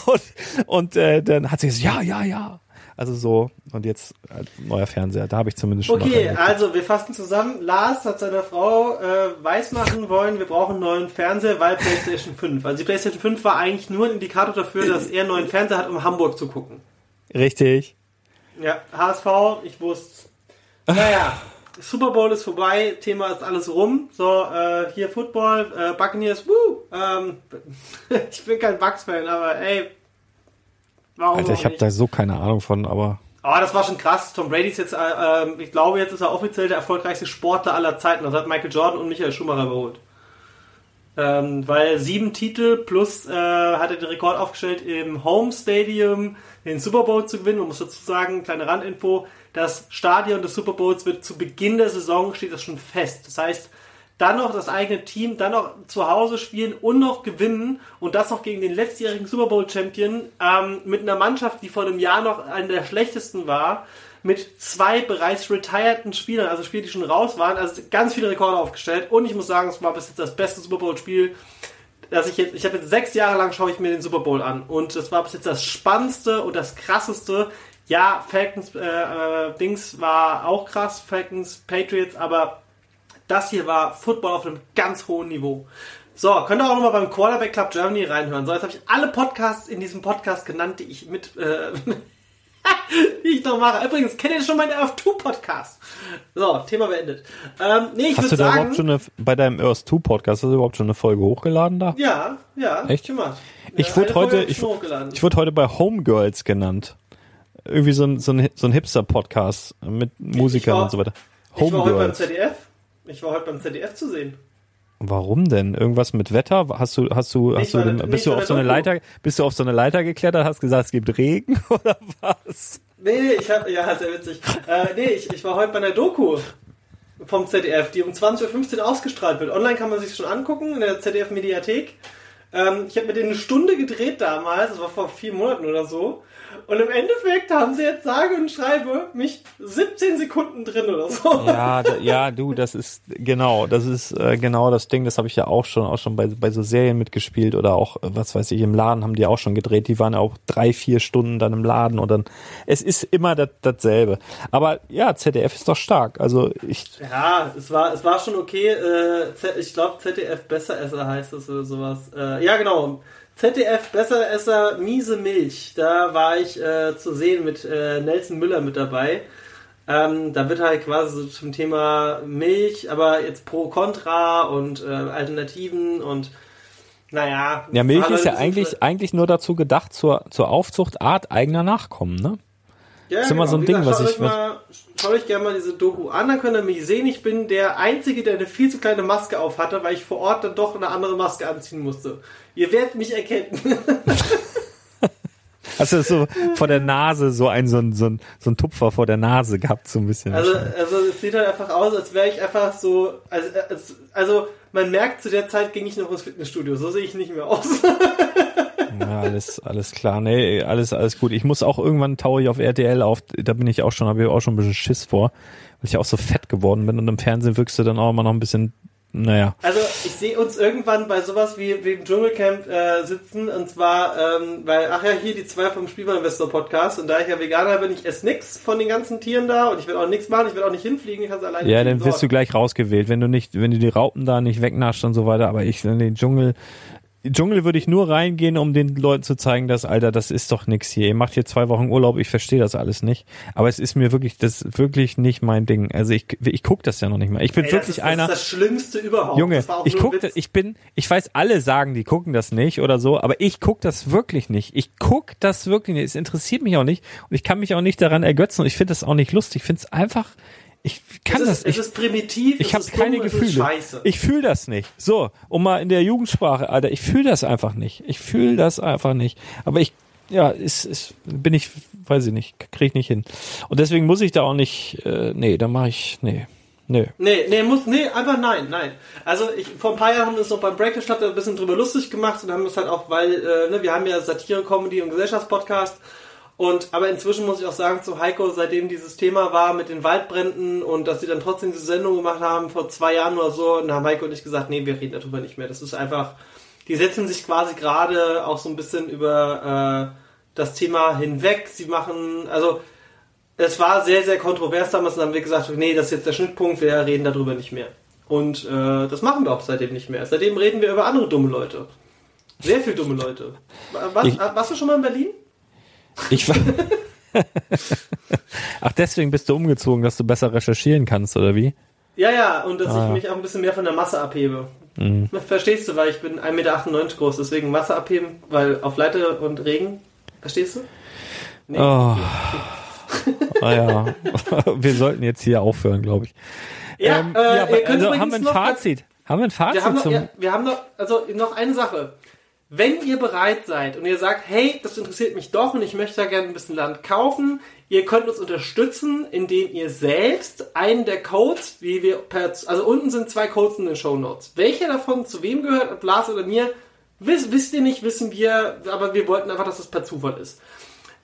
und und äh, dann hat sie gesagt, ja, ja, ja. Also so, und jetzt äh, neuer Fernseher, da habe ich zumindest schon Okay, also wir fassen zusammen. Lars hat seiner Frau äh, weismachen wollen, wir brauchen einen neuen Fernseher, weil PlayStation 5. Also die PlayStation 5 war eigentlich nur ein Indikator dafür, dass er einen neuen Fernseher hat, um Hamburg zu gucken. Richtig. Ja, HSV, ich wusste. Naja, Super Bowl ist vorbei, Thema ist alles rum. So, äh, hier Football, äh, Buccaneers, woo! Ähm, ich bin kein Bucks-Fan, aber ey, warum Alter, ich habe da so keine Ahnung von, aber Oh, das war schon krass. Tom Brady ist jetzt, äh, ähm, ich glaube, jetzt ist er offiziell der erfolgreichste Sportler aller Zeiten. Das hat Michael Jordan und Michael Schumacher überholt. Ähm, weil sieben Titel plus äh, hat er den Rekord aufgestellt, im Home Stadium den Super Bowl zu gewinnen. Man muss dazu sagen, kleine Randinfo, das Stadion des Super Bowls wird zu Beginn der Saison, steht das schon fest. Das heißt, dann noch das eigene Team, dann noch zu Hause spielen und noch gewinnen und das noch gegen den letztjährigen Super Bowl Champion ähm, mit einer Mannschaft, die vor einem Jahr noch eine der schlechtesten war, mit zwei bereits retireden Spielern, also Spiele, die schon raus waren, also ganz viele Rekorde aufgestellt und ich muss sagen, es war bis jetzt das beste Super Bowl Spiel, dass ich jetzt, ich habe jetzt sechs Jahre lang schaue ich mir den Super Bowl an und das war bis jetzt das spannendste und das krasseste. Ja, Falcons äh, äh, Dings war auch krass, Falcons Patriots, aber das hier war Football auf einem ganz hohen Niveau. So, könnt ihr auch nochmal beim Quarterback Club Germany reinhören. So, jetzt habe ich alle Podcasts in diesem Podcast genannt, die ich mit, äh, die ich noch mache. Übrigens, kennt ihr schon meinen Earth-2-Podcast? So, Thema beendet. Ähm, nee, ich hast du da sagen... überhaupt schon eine, bei deinem Earth 2 Podcast, hast du überhaupt schon eine Folge hochgeladen da? Ja, ja, Echt? gemacht. Ich wurde heute, ich, ich wurde heute bei Homegirls genannt. Irgendwie so ein, so ein, so ein Hipster-Podcast mit Musikern war- und so weiter. ich war heute beim Homegirls. ZDF. Ich war heute beim ZDF zu sehen. Warum denn? Irgendwas mit Wetter? Hast du, hast du, hast Nicht du, der- bist nicht du auf so eine Doku. Leiter, bist du auf so eine Leiter geklettert, hast gesagt, es gibt Regen oder was? Nee, nee, ich hab, ja, sehr witzig. Äh, nee, ich, ich war heute bei einer Doku vom ZDF, die um 20.15 Uhr ausgestrahlt wird. Online kann man sich schon angucken, in der ZDF-Mediathek. Ähm, ich habe mit denen eine Stunde gedreht damals, das war vor vier Monaten oder so. Und im Endeffekt haben sie jetzt sage und schreibe mich 17 Sekunden drin oder so. Ja, da, ja, du, das ist genau, das ist äh, genau das Ding. Das habe ich ja auch schon, auch schon bei bei so Serien mitgespielt oder auch äh, was weiß ich im Laden haben die auch schon gedreht. Die waren auch drei, vier Stunden dann im Laden und dann. Es ist immer das, dasselbe. Aber ja, ZDF ist doch stark. Also ich, Ja, es war, es war schon okay. Äh, Z- ich glaube, ZDF Besseresser heißt es oder sowas. Äh, ja, genau. ZDF Besseresser Miese Milch. Da war ich äh, zu sehen mit äh, Nelson Müller mit dabei. Ähm, da wird halt quasi so zum Thema Milch, aber jetzt pro Contra und äh, Alternativen und naja. ja, Milch ist ja halt eigentlich eigentlich nur dazu gedacht zur zur Aufzuchtart eigener Nachkommen, ne? Ja, ist immer so ein Ding, gesagt, was ich- mal, schaut euch gerne mal diese Doku an, dann könnt ihr mich sehen. Ich bin der Einzige, der eine viel zu kleine Maske auf hatte, weil ich vor Ort dann doch eine andere Maske anziehen musste. Ihr werdet mich erkennen. Hast du so vor der Nase so ein so ein so ein, so ein Tupfer vor der Nase gehabt so ein bisschen. Also, also es sieht halt einfach aus, als wäre ich einfach so. Also, als, also man merkt, zu der Zeit ging ich noch ins Fitnessstudio. So sehe ich nicht mehr aus. Ja, alles, alles klar. Nee, alles, alles gut. Ich muss auch irgendwann taue ich auf RTL auf. Da bin ich auch schon, habe ich auch schon ein bisschen Schiss vor, weil ich auch so fett geworden bin. Und im Fernsehen wirkst du dann auch immer noch ein bisschen naja. Also ich sehe uns irgendwann bei sowas wie, wie im Dschungelcamp äh, sitzen. Und zwar, ähm, weil, ach ja, hier die zwei vom Spielwareninvestor Podcast und da ich ja Veganer bin, ich esse nix von den ganzen Tieren da. Und ich will auch nichts machen, ich will auch nicht hinfliegen, ich kann es alleine Ja, dann wirst du gleich rausgewählt, wenn du nicht, wenn du die Raupen da nicht wegnascht und so weiter, aber ich in den Dschungel, Dschungel würde ich nur reingehen, um den Leuten zu zeigen, dass, Alter, das ist doch nix hier. Ihr macht hier zwei Wochen Urlaub, ich verstehe das alles nicht. Aber es ist mir wirklich, das ist wirklich nicht mein Ding. Also ich, ich guck das ja noch nicht mal. Ich bin Ey, wirklich das ist, einer. Das ist das Schlimmste überhaupt. Junge, Das ich guck, Witz. ich bin, ich weiß, alle sagen, die gucken das nicht oder so, aber ich guck das wirklich nicht. Ich guck das wirklich nicht. Es interessiert mich auch nicht und ich kann mich auch nicht daran ergötzen und ich finde das auch nicht lustig. Ich finde es einfach, ich kann es das, ist, ich, es ist primitiv, ich habe ist keine dumm, ist Gefühle. scheiße. Ich fühle das nicht. So, um mal in der Jugendsprache, Alter, ich fühle das einfach nicht. Ich fühle das einfach nicht. Aber ich, ja, ist, ist, bin ich, weiß ich nicht, kriege ich nicht hin. Und deswegen muss ich da auch nicht, äh, nee, da mache ich, nee, nee. Nee, nee, muss, nee, einfach nein, nein. Also ich, vor ein paar Jahren haben wir uns noch beim Breakfast Club ein bisschen drüber lustig gemacht und haben es halt auch, weil, äh, ne, wir haben ja Satire, Comedy und Gesellschaftspodcast und, aber inzwischen muss ich auch sagen zu Heiko, seitdem dieses Thema war mit den Waldbränden und dass sie dann trotzdem diese Sendung gemacht haben vor zwei Jahren oder so, und da haben Heiko und ich gesagt, nee, wir reden darüber nicht mehr. Das ist einfach, die setzen sich quasi gerade auch so ein bisschen über äh, das Thema hinweg. Sie machen, also es war sehr, sehr kontrovers damals und dann haben wir gesagt, nee, das ist jetzt der Schnittpunkt, wir reden darüber nicht mehr. Und äh, das machen wir auch seitdem nicht mehr. Seitdem reden wir über andere dumme Leute. Sehr viel dumme Leute. Was, Ich- warst du schon mal in Berlin? Ich war. Ach, deswegen bist du umgezogen, dass du besser recherchieren kannst, oder wie? Ja, ja, und dass Ah. ich mich auch ein bisschen mehr von der Masse abhebe. Mhm. Verstehst du, weil ich bin 1,98 Meter groß, deswegen Masse abheben, weil auf Leiter und Regen. Verstehst du? Nee. Oh. Ah ja. Wir sollten jetzt hier aufhören, glaube ich. Ja, Ähm, äh, ja, ihr aber, könnt also haben wir ein noch- Fazit. Haben wir ein Fazit Wir haben, noch, zum. ja, wir haben noch, also noch eine Sache. Wenn ihr bereit seid und ihr sagt, hey, das interessiert mich doch und ich möchte da gerne ein bisschen Land kaufen, ihr könnt uns unterstützen, indem ihr selbst einen der Codes, wie wir per, also unten sind zwei Codes in den Show Notes. Welcher davon zu wem gehört, ob Lars oder mir, wisst, wisst ihr nicht, wissen wir, aber wir wollten einfach, dass das per Zufall ist.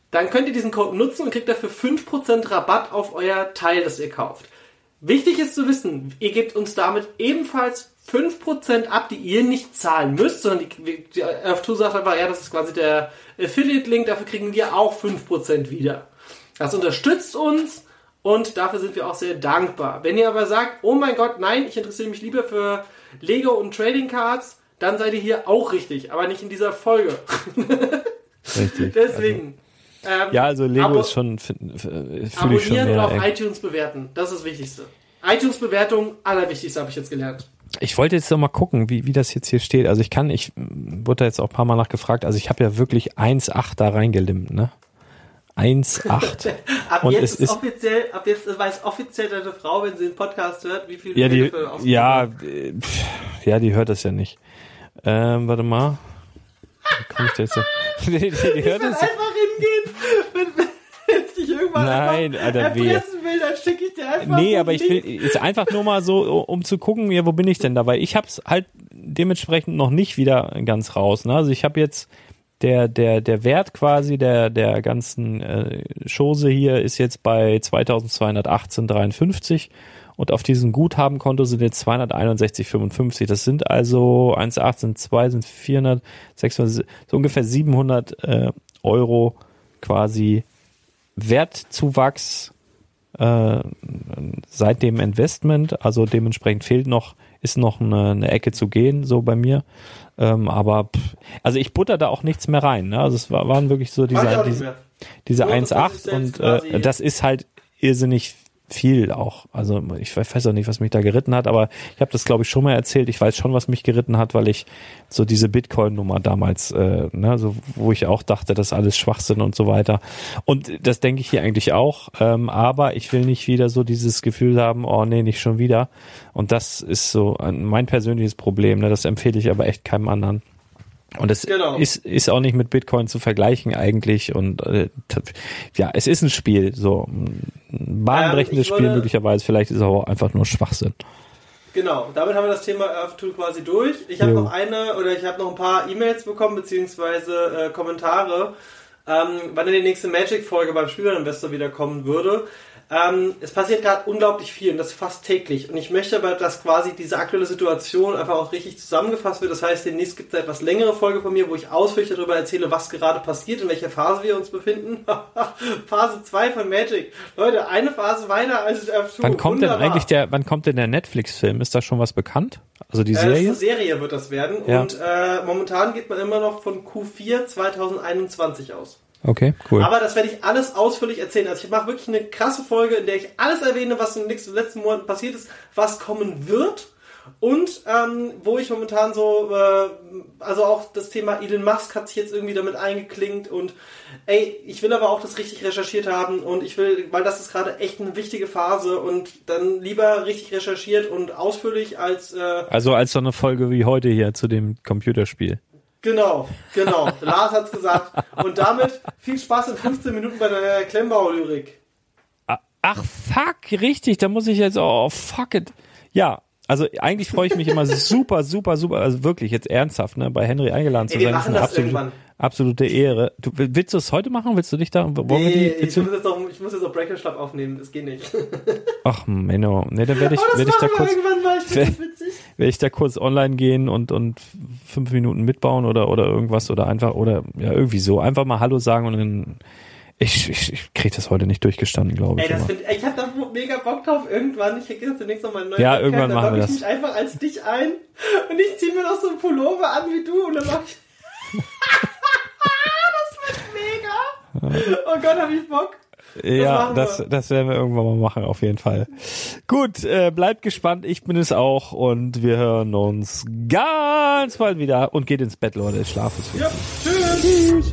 Dann könnt ihr diesen Code nutzen und kriegt dafür 5% Rabatt auf euer Teil, das ihr kauft. Wichtig ist zu wissen, ihr gebt uns damit ebenfalls 5% ab, die ihr nicht zahlen müsst, sondern die, die F2 sagt einfach, ja, das ist quasi der Affiliate-Link, dafür kriegen wir auch 5% wieder. Das unterstützt uns und dafür sind wir auch sehr dankbar. Wenn ihr aber sagt, oh mein Gott, nein, ich interessiere mich lieber für Lego und Trading Cards, dann seid ihr hier auch richtig, aber nicht in dieser Folge. Richtig. Deswegen. ähm, Ja, also Lego Abo- ist schon, fühle ich schon Abonnieren und auf ey. iTunes bewerten. Das ist das Wichtigste. iTunes-Bewertung, allerwichtigste habe ich jetzt gelernt. Ich wollte jetzt noch mal gucken, wie, wie das jetzt hier steht. Also ich kann, ich wurde da jetzt auch ein paar Mal nachgefragt. Also ich habe ja wirklich 1,8 da reingelimmt, ne? 1,8. Ab Und jetzt es ist offiziell, ab jetzt weiß offiziell deine Frau, wenn sie den Podcast hört, wie viel ja, die, ja, pff, ja, die hört das ja nicht. Ähm, warte mal. Wie komme ich da jetzt? die, die, die hört Ich will das. einfach hingehen, dich irgendwann Nein, einfach Alter, erpressen will, dann schicke ich dir einfach Nee, aber ich will, ist einfach nur mal so, um zu gucken, ja, wo bin ich denn da? Weil ich hab's halt dementsprechend noch nicht wieder ganz raus. Ne? Also ich habe jetzt der, der, der Wert quasi der, der ganzen äh, Chose hier ist jetzt bei 2218,53 und auf diesem Guthabenkonto sind jetzt 261,55. Das sind also 1,8 sind 2, sind 400, 600, so ungefähr 700 äh, Euro quasi Wertzuwachs äh, seit dem Investment, also dementsprechend fehlt noch, ist noch eine, eine Ecke zu gehen, so bei mir. Ähm, aber pff, also ich butter da auch nichts mehr rein. Ne? Also es war, waren wirklich so diese, diese, diese Nur, dass man sich 1,8 selbst und äh, das ist halt irrsinnig viel auch. Also ich weiß auch nicht, was mich da geritten hat, aber ich habe das glaube ich schon mal erzählt. Ich weiß schon, was mich geritten hat, weil ich so diese Bitcoin-Nummer damals, äh, ne, so wo ich auch dachte, das alles Schwachsinn und so weiter. Und das denke ich hier eigentlich auch. Ähm, aber ich will nicht wieder so dieses Gefühl haben, oh nee, nicht schon wieder. Und das ist so ein- mein persönliches Problem. Ne? Das empfehle ich aber echt keinem anderen. Und es Genau. ist, ist auch nicht mit Bitcoin zu vergleichen eigentlich. Und äh, ja, es ist ein Spiel, so ein bahnbrechendes Ähm, ich Spiel möglicherweise. Vielleicht ist es aber auch einfach nur Schwachsinn. Genau, damit haben wir das Thema Earth-Tool quasi durch. Ich habe noch eine oder ich habe noch ein paar E-Mails bekommen, beziehungsweise äh, Kommentare, ähm, wann denn die nächste Magic-Folge beim Spielerinvestor wieder kommen würde. Ähm, es passiert gerade unglaublich viel und das fast täglich. Und ich möchte aber, dass quasi diese aktuelle Situation einfach auch richtig zusammengefasst wird. Das heißt, demnächst gibt es eine etwas längere Folge von mir, wo ich ausführlich darüber erzähle, was gerade passiert, in welcher Phase wir uns befinden. Phase 2 von Magic. Leute, eine Phase weiter als F2. Wann kommt Wunderbar. denn eigentlich der, wann kommt denn der Netflix-Film? Ist da schon was bekannt? Also die Serie? Äh, eine Serie wird das werden. Ja. Und äh, momentan geht man immer noch von Q4 2021 aus. Okay, cool. Aber das werde ich alles ausführlich erzählen. Also ich mache wirklich eine krasse Folge, in der ich alles erwähne, was in den nächsten, letzten Monaten passiert ist, was kommen wird. Und ähm, wo ich momentan so, äh, also auch das Thema Elon Musk hat sich jetzt irgendwie damit eingeklingt und ey, ich will aber auch das richtig recherchiert haben und ich will, weil das ist gerade echt eine wichtige Phase und dann lieber richtig recherchiert und ausführlich als äh, Also als so eine Folge wie heute hier zu dem Computerspiel. Genau, genau. Lars hat's gesagt. Und damit viel Spaß in 15 Minuten bei der Klemmbau-Lyrik. Ach, fuck, richtig, da muss ich jetzt, oh, fuck it. Ja, also eigentlich freue ich mich immer super, super, super, also wirklich jetzt ernsthaft, ne, bei Henry eingeladen zu Ey, sein. Wir machen das absolute, irgendwann. Absolute Ehre. Du, willst du es heute machen? Willst du dich da? Nee, die, ich, muss jetzt auch, ich muss jetzt auch Breaker Club aufnehmen, das geht nicht. Ach Menno, ne, dann werde ich, werde ich da kurz, werde ich da kurz online gehen und und fünf Minuten mitbauen oder oder irgendwas oder einfach oder ja irgendwie so einfach mal Hallo sagen und dann ich, ich, ich krieg das heute nicht durchgestanden, glaube ich. Ey, das find, ich hab da mega Bock drauf. Irgendwann, ich krieg jetzt demnächst nochmal einen neuen Ja, Podcast, irgendwann machen wir das. ich mich einfach als dich ein und ich zieh mir noch so ein Pullover an wie du und dann mach ich... das wird mega. Oh Gott, hab ich Bock. ja, das, das werden wir irgendwann mal machen, auf jeden Fall. Gut, äh, bleibt gespannt, ich bin es auch und wir hören uns ganz bald wieder und geht ins Bett, Leute. Schlaf ist Ja, tschüss. tschüss.